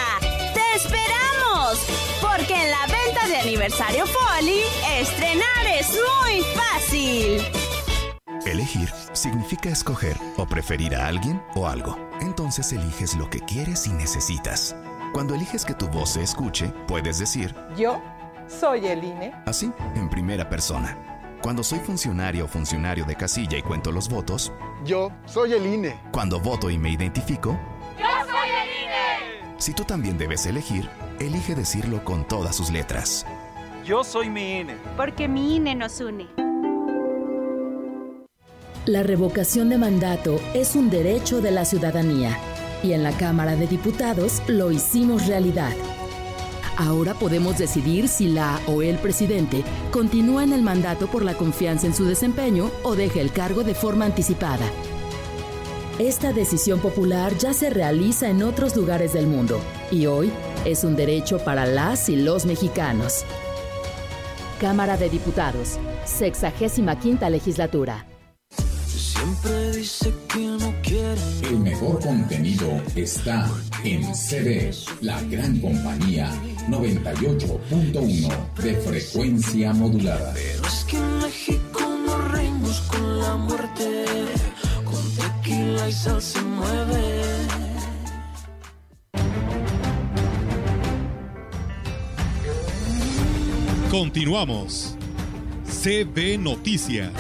¡Te esperamos! Porque en la venta de aniversario Foli, estrenar es muy fácil. Elegir significa escoger o preferir a alguien o algo. Entonces eliges lo que quieres y necesitas. Cuando eliges que tu voz se escuche, puedes decir, Yo soy el INE. así, en primera persona. Cuando soy funcionario o funcionario de casilla y cuento los votos, Yo soy el INE. cuando voto y me identifico, ¡Yo soy el INE! si tú también debes elegir, elige decirlo con todas sus letras. Yo soy mi INE. Porque mi INE nos une. La revocación de mandato es un derecho de la ciudadanía y en la Cámara de Diputados lo hicimos realidad. Ahora podemos decidir si la o el presidente continúa en el mandato por la confianza en su desempeño o deja el cargo de forma anticipada. Esta decisión popular ya se realiza en otros lugares del mundo y hoy es un derecho para las y los mexicanos. Cámara de Diputados, 65 legislatura. Siempre dice que no quiere. El mejor contenido está en CB, la gran compañía 98.1 de frecuencia modulada. Pero es que en México nos reímos con la muerte. Con tequila y sal se mueve. Continuamos. CB Noticias.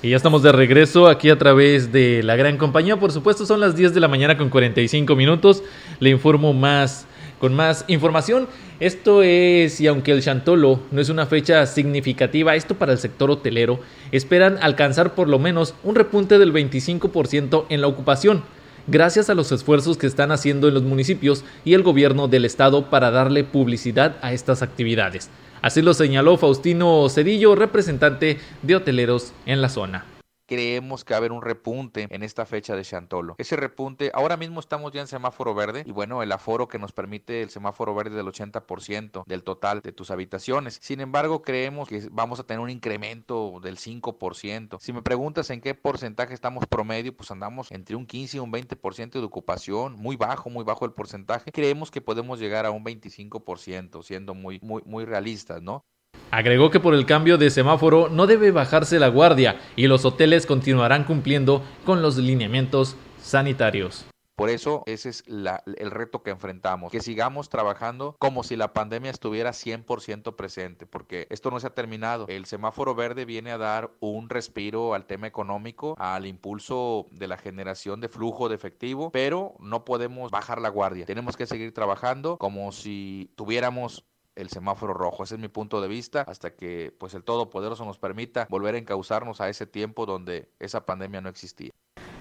Y ya estamos de regreso aquí a través de la gran compañía. Por supuesto, son las 10 de la mañana con 45 minutos. Le informo más con más información. Esto es, y aunque el Chantolo no es una fecha significativa, esto para el sector hotelero, esperan alcanzar por lo menos un repunte del 25% en la ocupación, gracias a los esfuerzos que están haciendo en los municipios y el gobierno del estado para darle publicidad a estas actividades. Así lo señaló Faustino Cedillo, representante de hoteleros en la zona creemos que va a haber un repunte en esta fecha de Chantolo. Ese repunte, ahora mismo estamos ya en semáforo verde y bueno, el aforo que nos permite el semáforo verde del 80% del total de tus habitaciones. Sin embargo, creemos que vamos a tener un incremento del 5%. Si me preguntas en qué porcentaje estamos promedio, pues andamos entre un 15 y un 20% de ocupación, muy bajo, muy bajo el porcentaje. Creemos que podemos llegar a un 25%, siendo muy, muy, muy realistas, ¿no? Agregó que por el cambio de semáforo no debe bajarse la guardia y los hoteles continuarán cumpliendo con los lineamientos sanitarios. Por eso ese es el reto que enfrentamos, que sigamos trabajando como si la pandemia estuviera 100% presente, porque esto no se ha terminado. El semáforo verde viene a dar un respiro al tema económico, al impulso de la generación de flujo de efectivo, pero no podemos bajar la guardia. Tenemos que seguir trabajando como si tuviéramos el semáforo rojo. Ese es mi punto de vista hasta que pues el Todopoderoso nos permita volver a encauzarnos a ese tiempo donde esa pandemia no existía.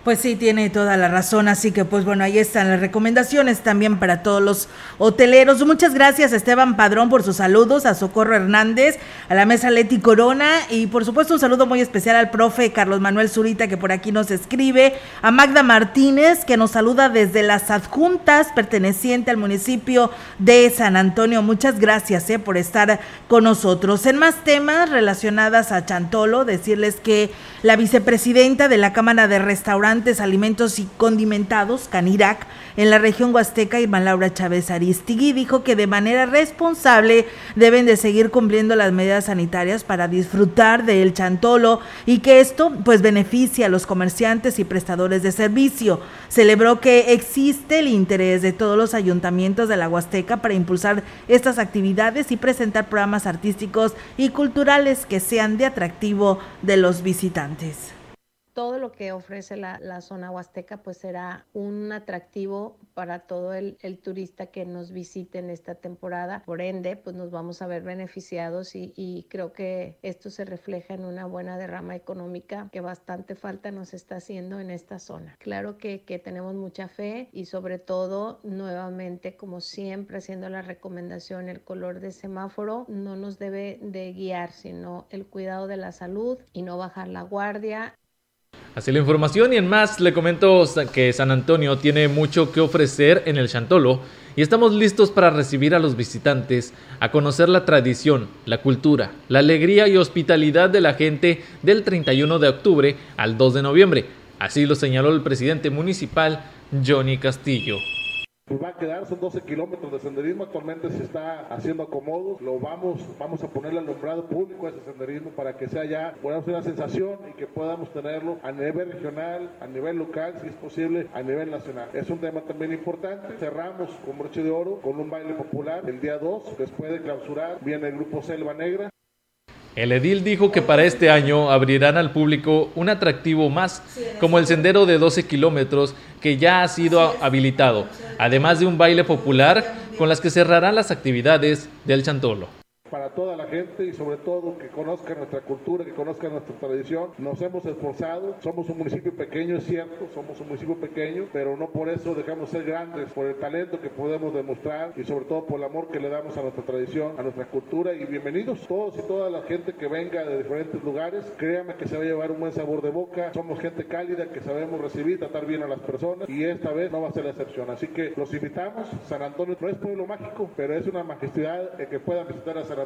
Pues sí, tiene toda la razón, así que pues bueno, ahí están las recomendaciones también para todos los hoteleros. Muchas gracias a Esteban Padrón por sus saludos, a Socorro Hernández, a la mesa Leti Corona y por supuesto un saludo muy especial al profe Carlos Manuel Zurita que por aquí nos escribe, a Magda Martínez que nos saluda desde las adjuntas perteneciente al municipio de San Antonio. Muchas gracias eh, por estar con nosotros. En más temas relacionadas a Chantolo, decirles que la vicepresidenta de la Cámara de Restaurantes, Alimentos y Condimentados, Canirac, en la región huasteca, Irma Laura Chávez Aristigui, dijo que de manera responsable deben de seguir cumpliendo las medidas sanitarias para disfrutar del chantolo y que esto pues beneficia a los comerciantes y prestadores de servicio. Celebró que existe el interés de todos los ayuntamientos de la Huasteca para impulsar estas actividades y presentar programas artísticos y culturales que sean de atractivo de los visitantes todo lo que ofrece la, la, zona huasteca pues será un atractivo para todo el, el, turista que nos visite en esta temporada. Por ende, pues nos vamos a ver beneficiados y, y, creo que esto se refleja en una buena derrama económica que bastante falta nos está haciendo en esta zona. Claro que, que tenemos mucha fe y sobre todo, nuevamente, como siempre, haciendo la recomendación, el color de semáforo no nos debe de guiar, sino el cuidado de la salud y no bajar la guardia Así la información y en más le comento que San Antonio tiene mucho que ofrecer en el Chantolo y estamos listos para recibir a los visitantes, a conocer la tradición, la cultura, la alegría y hospitalidad de la gente del 31 de octubre al 2 de noviembre. Así lo señaló el presidente municipal Johnny Castillo pues va a quedar, son 12 kilómetros de senderismo, actualmente se está haciendo acomodos, lo vamos, vamos a ponerle alumbrado público a ese senderismo para que sea ya, podamos una sensación y que podamos tenerlo a nivel regional, a nivel local, si es posible, a nivel nacional. Es un tema también importante, cerramos con broche de oro, con un baile popular el día 2, después de clausurar, viene el grupo Selva Negra. El edil dijo que para este año abrirán al público un atractivo más, como el sendero de 12 kilómetros que ya ha sido habilitado, además de un baile popular con las que cerrarán las actividades del Chantolo para toda la gente y sobre todo que conozcan nuestra cultura, que conozcan nuestra tradición. Nos hemos esforzado, somos un municipio pequeño, es cierto, somos un municipio pequeño, pero no por eso dejamos ser grandes, por el talento que podemos demostrar y sobre todo por el amor que le damos a nuestra tradición, a nuestra cultura y bienvenidos todos y toda la gente que venga de diferentes lugares. Créanme que se va a llevar un buen sabor de boca, somos gente cálida que sabemos recibir, tratar bien a las personas y esta vez no va a ser la excepción. Así que los invitamos, San Antonio no es pueblo mágico, pero es una majestad que puedan visitar a San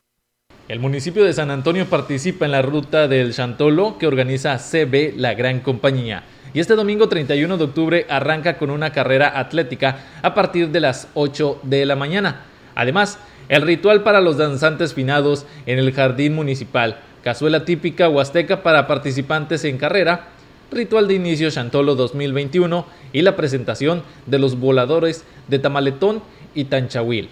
el municipio de San Antonio participa en la ruta del Chantolo que organiza CB La Gran Compañía. Y este domingo 31 de octubre arranca con una carrera atlética a partir de las 8 de la mañana. Además, el ritual para los danzantes finados en el jardín municipal, cazuela típica huasteca para participantes en carrera, ritual de inicio Chantolo 2021 y la presentación de los voladores de Tamaletón y Tanchahuil.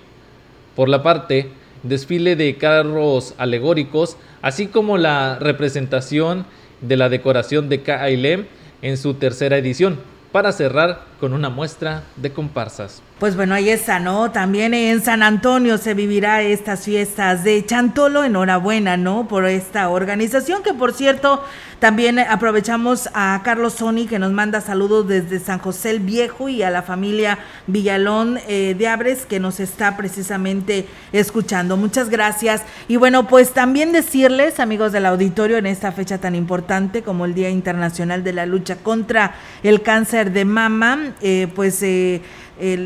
Por la parte desfile de carros alegóricos, así como la representación de la decoración de KLM en su tercera edición, para cerrar con una muestra de comparsas. Pues bueno, ahí está, ¿no? También en San Antonio se vivirá estas fiestas de Chantolo. Enhorabuena, ¿no? Por esta organización que, por cierto, también aprovechamos a Carlos Sony que nos manda saludos desde San José el Viejo y a la familia Villalón eh, de Abres que nos está precisamente escuchando. Muchas gracias. Y bueno, pues también decirles, amigos del auditorio, en esta fecha tan importante como el Día Internacional de la Lucha contra el Cáncer de Mama, eh, pues... Eh,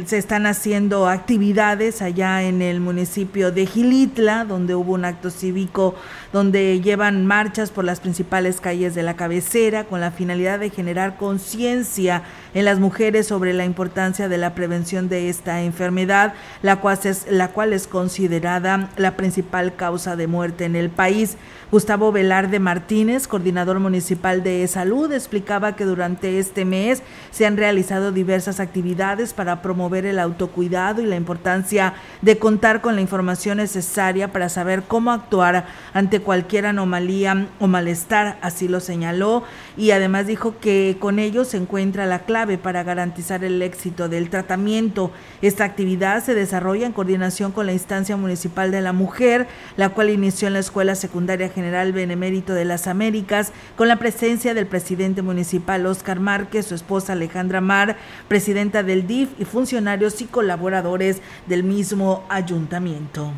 se están haciendo actividades allá en el municipio de Gilitla, donde hubo un acto cívico donde llevan marchas por las principales calles de la cabecera con la finalidad de generar conciencia en las mujeres sobre la importancia de la prevención de esta enfermedad, la cual es, la cual es considerada la principal causa de muerte en el país. Gustavo Velarde Martínez, coordinador municipal de salud, explicaba que durante este mes se han realizado diversas actividades para promover el autocuidado y la importancia de contar con la información necesaria para saber cómo actuar ante cualquier anomalía o malestar, así lo señaló, y además dijo que con ello se encuentra la clave para garantizar el éxito del tratamiento. Esta actividad se desarrolla en coordinación con la instancia municipal de la mujer, la cual inició en la Escuela Secundaria General Benemérito de las Américas, con la presencia del presidente municipal Oscar Márquez, su esposa Alejandra Mar, presidenta del DIF y funcionarios y colaboradores del mismo ayuntamiento.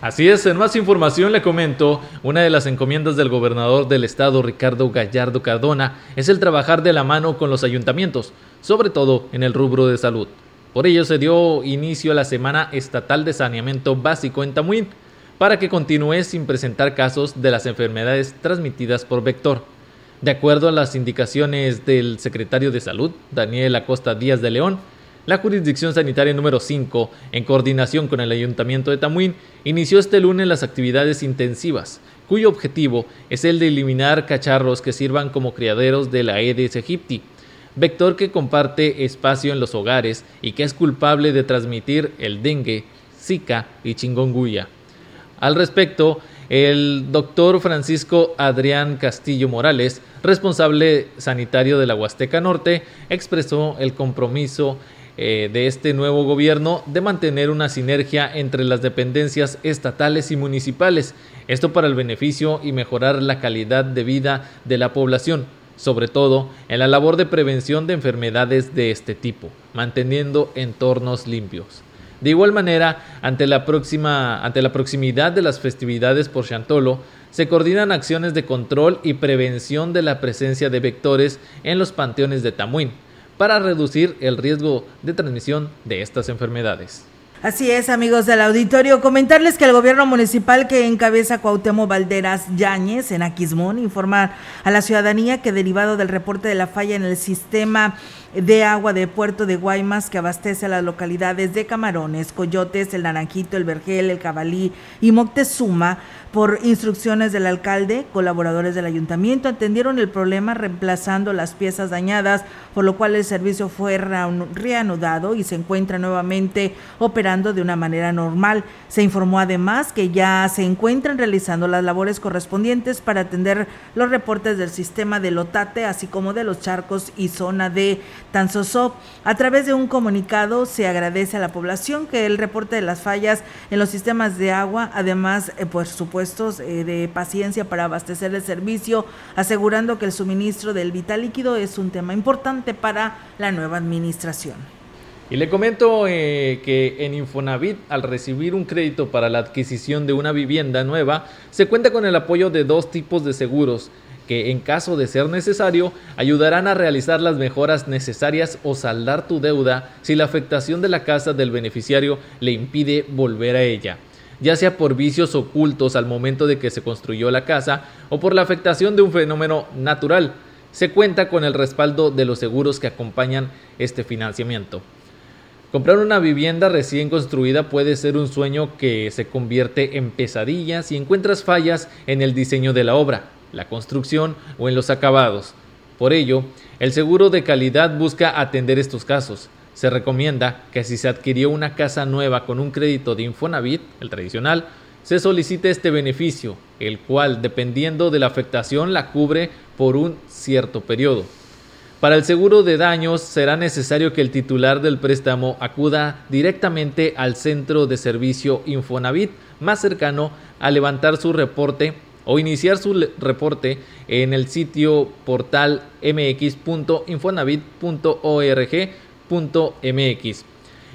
Así es, en más información le comento, una de las encomiendas del gobernador del estado, Ricardo Gallardo Cardona, es el trabajar de la mano con los ayuntamientos, sobre todo en el rubro de salud. Por ello se dio inicio a la Semana Estatal de Saneamiento Básico en Tamuín, para que continúe sin presentar casos de las enfermedades transmitidas por vector. De acuerdo a las indicaciones del secretario de Salud, Daniel Acosta Díaz de León, la jurisdicción sanitaria número 5, en coordinación con el Ayuntamiento de Tamuín, inició este lunes las actividades intensivas, cuyo objetivo es el de eliminar cacharros que sirvan como criaderos de la Aedes aegypti, vector que comparte espacio en los hogares y que es culpable de transmitir el dengue, zika y chingonguya. Al respecto, el doctor Francisco Adrián Castillo Morales, responsable sanitario de la Huasteca Norte, expresó el compromiso eh, de este nuevo gobierno de mantener una sinergia entre las dependencias estatales y municipales, esto para el beneficio y mejorar la calidad de vida de la población, sobre todo en la labor de prevención de enfermedades de este tipo, manteniendo entornos limpios. De igual manera, ante la, próxima, ante la proximidad de las festividades por Chantolo, se coordinan acciones de control y prevención de la presencia de vectores en los panteones de Tamuín, para reducir el riesgo de transmisión de estas enfermedades. Así es, amigos del auditorio. Comentarles que el gobierno municipal que encabeza Cuauhtémoc Valderas Yáñez en Aquismón informa a la ciudadanía que derivado del reporte de la falla en el sistema de agua de Puerto de Guaymas que abastece a las localidades de Camarones, Coyotes, El Naranjito, El Vergel, El Cabalí y Moctezuma, por instrucciones del alcalde, colaboradores del ayuntamiento atendieron el problema reemplazando las piezas dañadas, por lo cual el servicio fue reanudado y se encuentra nuevamente operando de una manera normal. Se informó además que ya se encuentran realizando las labores correspondientes para atender los reportes del sistema de Lotate, así como de los charcos y zona de Tanzosop. A través de un comunicado se agradece a la población que el reporte de las fallas en los sistemas de agua, además, eh, por supuesto, eh, de paciencia para abastecer el servicio, asegurando que el suministro del vital líquido es un tema importante para la nueva administración. Y le comento eh, que en Infonavit, al recibir un crédito para la adquisición de una vivienda nueva, se cuenta con el apoyo de dos tipos de seguros que en caso de ser necesario ayudarán a realizar las mejoras necesarias o saldar tu deuda si la afectación de la casa del beneficiario le impide volver a ella ya sea por vicios ocultos al momento de que se construyó la casa o por la afectación de un fenómeno natural. Se cuenta con el respaldo de los seguros que acompañan este financiamiento. Comprar una vivienda recién construida puede ser un sueño que se convierte en pesadilla si encuentras fallas en el diseño de la obra, la construcción o en los acabados. Por ello, el seguro de calidad busca atender estos casos, se recomienda que si se adquirió una casa nueva con un crédito de Infonavit, el tradicional, se solicite este beneficio, el cual, dependiendo de la afectación, la cubre por un cierto periodo. Para el seguro de daños será necesario que el titular del préstamo acuda directamente al centro de servicio Infonavit más cercano a levantar su reporte o iniciar su reporte en el sitio portal mx.infonavit.org mx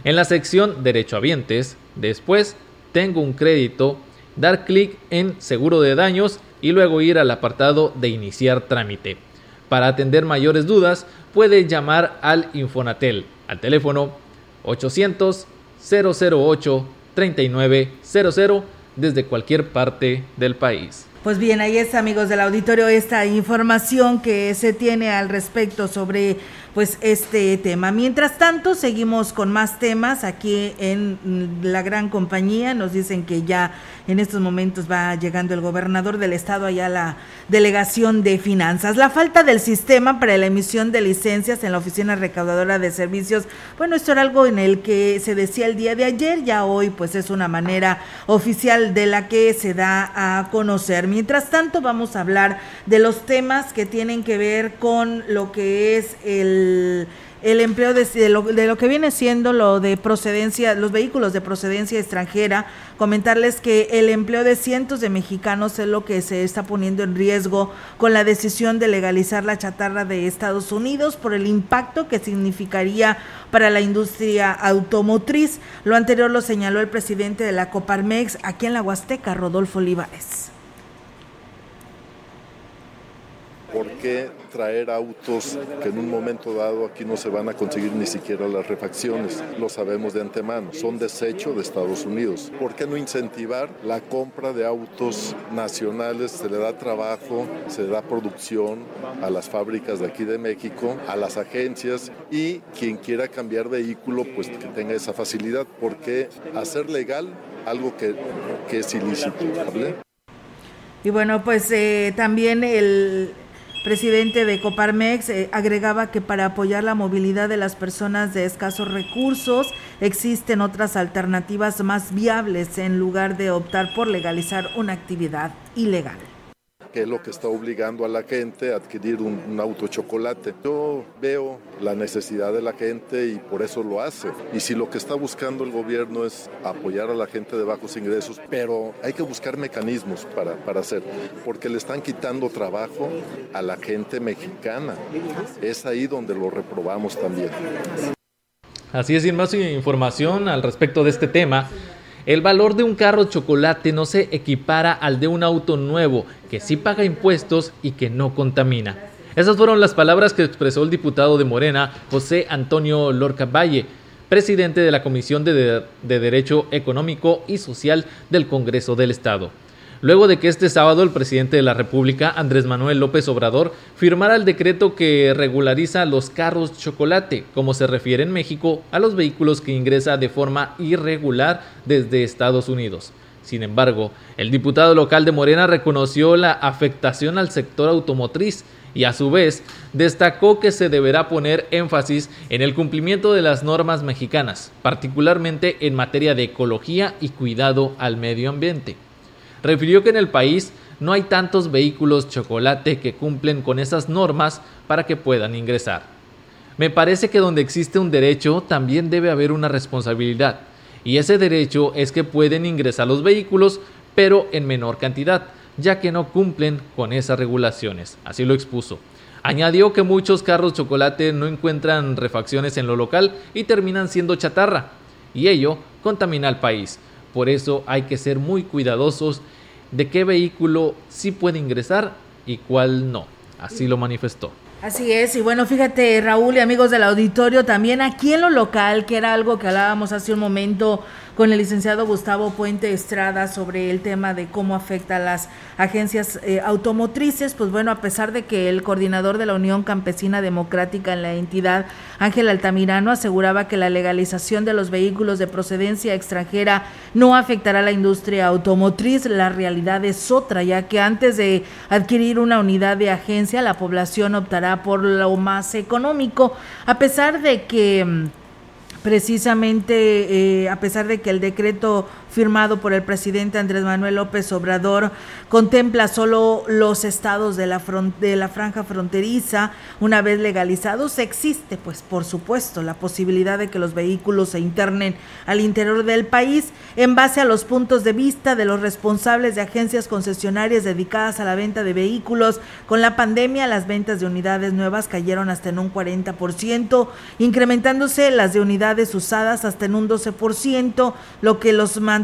En la sección Derechohabientes, después tengo un crédito, dar clic en Seguro de daños y luego ir al apartado de Iniciar trámite. Para atender mayores dudas, puede llamar al Infonatel al teléfono 800 008 3900 desde cualquier parte del país. Pues bien, ahí está, amigos del auditorio, esta información que se tiene al respecto sobre pues este tema. Mientras tanto, seguimos con más temas aquí en la gran compañía. Nos dicen que ya en estos momentos va llegando el gobernador del estado allá a la delegación de finanzas. La falta del sistema para la emisión de licencias en la oficina recaudadora de servicios, bueno, esto era algo en el que se decía el día de ayer, ya hoy pues es una manera oficial de la que se da a conocer. Mientras tanto, vamos a hablar de los temas que tienen que ver con lo que es el el empleo de, lo, de, lo, que viene siendo lo de procedencia, los vehículos de procedencia extranjera, comentarles que el empleo de cientos de mexicanos es lo que se está poniendo en riesgo con la decisión de legalizar la chatarra de Estados Unidos por el impacto que significaría para la industria automotriz. Lo anterior lo señaló el presidente de la Coparmex aquí en la Huasteca, Rodolfo Olivares. ¿Por qué traer autos que en un momento dado aquí no se van a conseguir ni siquiera las refacciones? Lo sabemos de antemano, son desecho de Estados Unidos. ¿Por qué no incentivar la compra de autos nacionales? Se le da trabajo, se le da producción a las fábricas de aquí de México, a las agencias y quien quiera cambiar vehículo, pues que tenga esa facilidad. ¿Por qué hacer legal algo que, que es ilícito? Y bueno, pues eh, también el, presidente de Coparmex eh, agregaba que para apoyar la movilidad de las personas de escasos recursos existen otras alternativas más viables en lugar de optar por legalizar una actividad ilegal que es lo que está obligando a la gente a adquirir un, auto chocolate. Yo veo la necesidad de la gente y por eso lo hace. Y si lo que está buscando el gobierno es apoyar a la gente de bajos ingresos, pero hay que buscar mecanismos para, para hacer, porque le están quitando trabajo a la gente mexicana. Es ahí donde lo reprobamos también. Así es, sin más información al respecto de este tema, el valor de un carro chocolate no se equipara al de un auto nuevo que sí paga impuestos y que no contamina. Esas fueron las palabras que expresó el diputado de Morena, José Antonio Lorca Valle, presidente de la Comisión de, de Derecho Económico y Social del Congreso del Estado luego de que este sábado el presidente de la República, Andrés Manuel López Obrador, firmara el decreto que regulariza los carros chocolate, como se refiere en México a los vehículos que ingresa de forma irregular desde Estados Unidos. Sin embargo, el diputado local de Morena reconoció la afectación al sector automotriz y a su vez destacó que se deberá poner énfasis en el cumplimiento de las normas mexicanas, particularmente en materia de ecología y cuidado al medio ambiente refirió que en el país no hay tantos vehículos chocolate que cumplen con esas normas para que puedan ingresar. Me parece que donde existe un derecho también debe haber una responsabilidad, y ese derecho es que pueden ingresar los vehículos, pero en menor cantidad, ya que no cumplen con esas regulaciones, así lo expuso. Añadió que muchos carros chocolate no encuentran refacciones en lo local y terminan siendo chatarra, y ello contamina al país. Por eso hay que ser muy cuidadosos de qué vehículo sí puede ingresar y cuál no. Así lo manifestó. Así es, y bueno, fíjate Raúl y amigos del auditorio, también aquí en lo local, que era algo que hablábamos hace un momento con el licenciado Gustavo Puente Estrada sobre el tema de cómo afecta a las agencias eh, automotrices. Pues bueno, a pesar de que el coordinador de la Unión Campesina Democrática en la entidad, Ángel Altamirano, aseguraba que la legalización de los vehículos de procedencia extranjera no afectará a la industria automotriz, la realidad es otra, ya que antes de adquirir una unidad de agencia, la población optará por lo más económico, a pesar de que mm, precisamente eh, a pesar de que el decreto firmado por el presidente Andrés Manuel López Obrador contempla solo los estados de la, de la franja fronteriza. Una vez legalizados, existe, pues por supuesto, la posibilidad de que los vehículos se internen al interior del país en base a los puntos de vista de los responsables de agencias concesionarias dedicadas a la venta de vehículos. Con la pandemia, las ventas de unidades nuevas cayeron hasta en un 40%, incrementándose las de unidades usadas hasta en un 12%, lo que los mantiene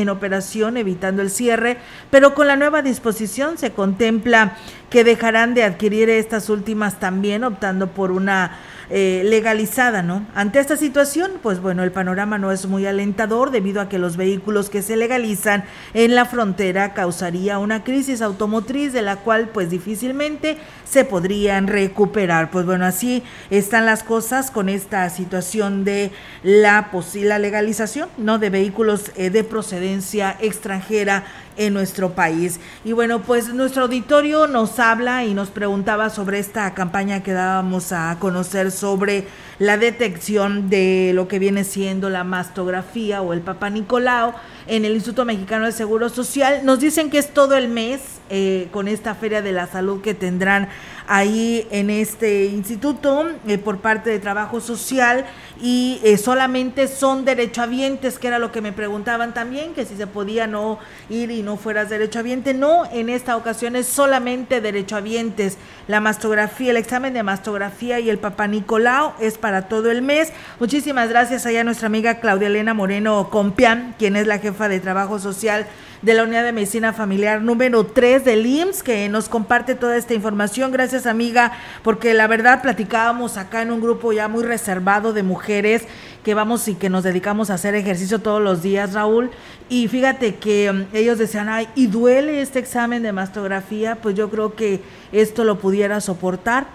en operación evitando el cierre, pero con la nueva disposición se contempla que dejarán de adquirir estas últimas también optando por una eh, legalizada, ¿no? Ante esta situación, pues bueno, el panorama no es muy alentador debido a que los vehículos que se legalizan en la frontera causaría una crisis automotriz de la cual pues difícilmente se podrían recuperar. Pues bueno, así están las cosas con esta situación de la posible legalización, ¿no? De vehículos eh, de procedencia extranjera en nuestro país. Y bueno, pues nuestro auditorio nos habla y nos preguntaba sobre esta campaña que dábamos a conocer sobre la detección de lo que viene siendo la mastografía o el Papa Nicolau en el Instituto Mexicano de Seguro Social. Nos dicen que es todo el mes eh, con esta Feria de la Salud que tendrán ahí en este instituto eh, por parte de Trabajo Social y eh, solamente son derechohabientes, que era lo que me preguntaban también, que si se podía no ir y no fueras derechohabiente. No, en esta ocasión es solamente derechohabientes. La mastografía, el examen de mastografía y el Papá Nicolau es para todo el mes. Muchísimas gracias allá a nuestra amiga Claudia Elena Moreno Compián, quien es la jefa de Trabajo Social de la Unidad de Medicina Familiar número 3 del IMSS, que nos comparte toda esta información. Gracias, amiga, porque la verdad platicábamos acá en un grupo ya muy reservado de mujeres que vamos y que nos dedicamos a hacer ejercicio todos los días, Raúl. Y fíjate que um, ellos decían, ay, ¿y duele este examen de mastografía? Pues yo creo que esto lo pudiera soportar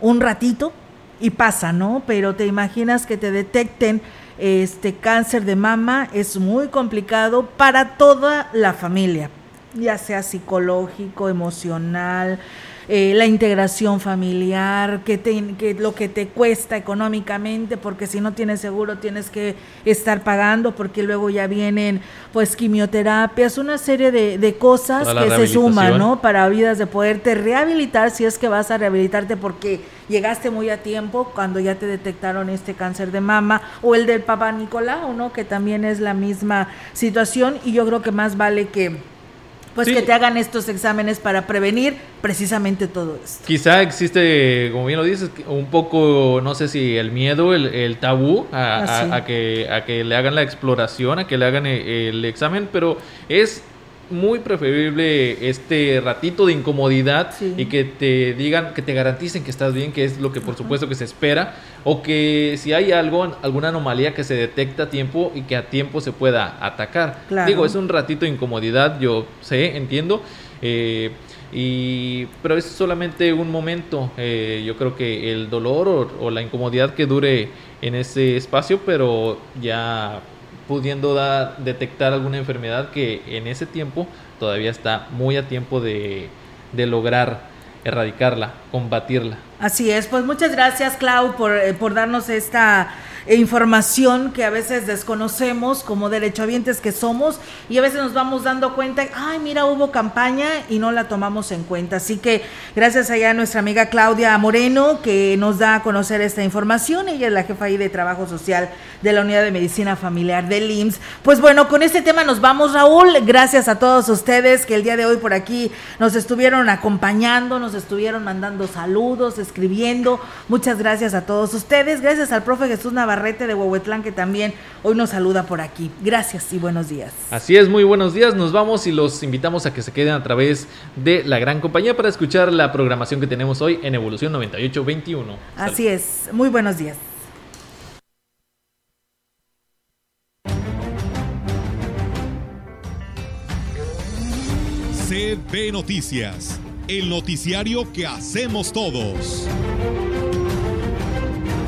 un ratito y pasa, ¿no? Pero te imaginas que te detecten este cáncer de mama es muy complicado para toda la familia, ya sea psicológico, emocional, eh, la integración familiar, que, te, lo que te cuesta económicamente, porque si no tienes seguro tienes que estar pagando, porque luego ya vienen pues quimioterapias, una serie de, de cosas que se suman, ¿no? Para vidas de poderte rehabilitar si es que vas a rehabilitarte porque llegaste muy a tiempo cuando ya te detectaron este cáncer de mama o el del papá Nicolau, ¿no? Que también es la misma situación y yo creo que más vale que pues que te hagan estos exámenes para prevenir precisamente todo esto. Quizá existe, como bien lo dices, un poco, no sé si el miedo, el, tabú a, ah, que, a que le hagan la exploración, a que le hagan el examen, pero es muy preferible este ratito de incomodidad y que te digan, que te garanticen que estás bien, que es lo que por supuesto que se espera, o que si hay algo, alguna anomalía que se detecta a tiempo y que a tiempo se pueda atacar. Digo, es un ratito de incomodidad, yo sé, entiendo. Eh, y, pero es solamente un momento. Eh, yo creo que el dolor o, o, la incomodidad que dure en ese espacio, pero ya pudiendo detectar alguna enfermedad que en ese tiempo todavía está muy a tiempo de, de lograr erradicarla, combatirla. Así es, pues muchas gracias Clau por, eh, por darnos esta e información que a veces desconocemos como derechohabientes que somos y a veces nos vamos dando cuenta, ay, mira, hubo campaña y no la tomamos en cuenta. Así que gracias allá a nuestra amiga Claudia Moreno que nos da a conocer esta información. Ella es la jefa ahí de Trabajo Social de la Unidad de Medicina Familiar del IMSS. Pues bueno, con este tema nos vamos, Raúl. Gracias a todos ustedes que el día de hoy por aquí nos estuvieron acompañando, nos estuvieron mandando saludos, escribiendo. Muchas gracias a todos ustedes. Gracias al profe Jesús Navarro Barrete de Huehuetlán, que también hoy nos saluda por aquí. Gracias y buenos días. Así es, muy buenos días. Nos vamos y los invitamos a que se queden a través de la gran compañía para escuchar la programación que tenemos hoy en Evolución 9821. Así es, muy buenos días. CB Noticias, el noticiario que hacemos todos.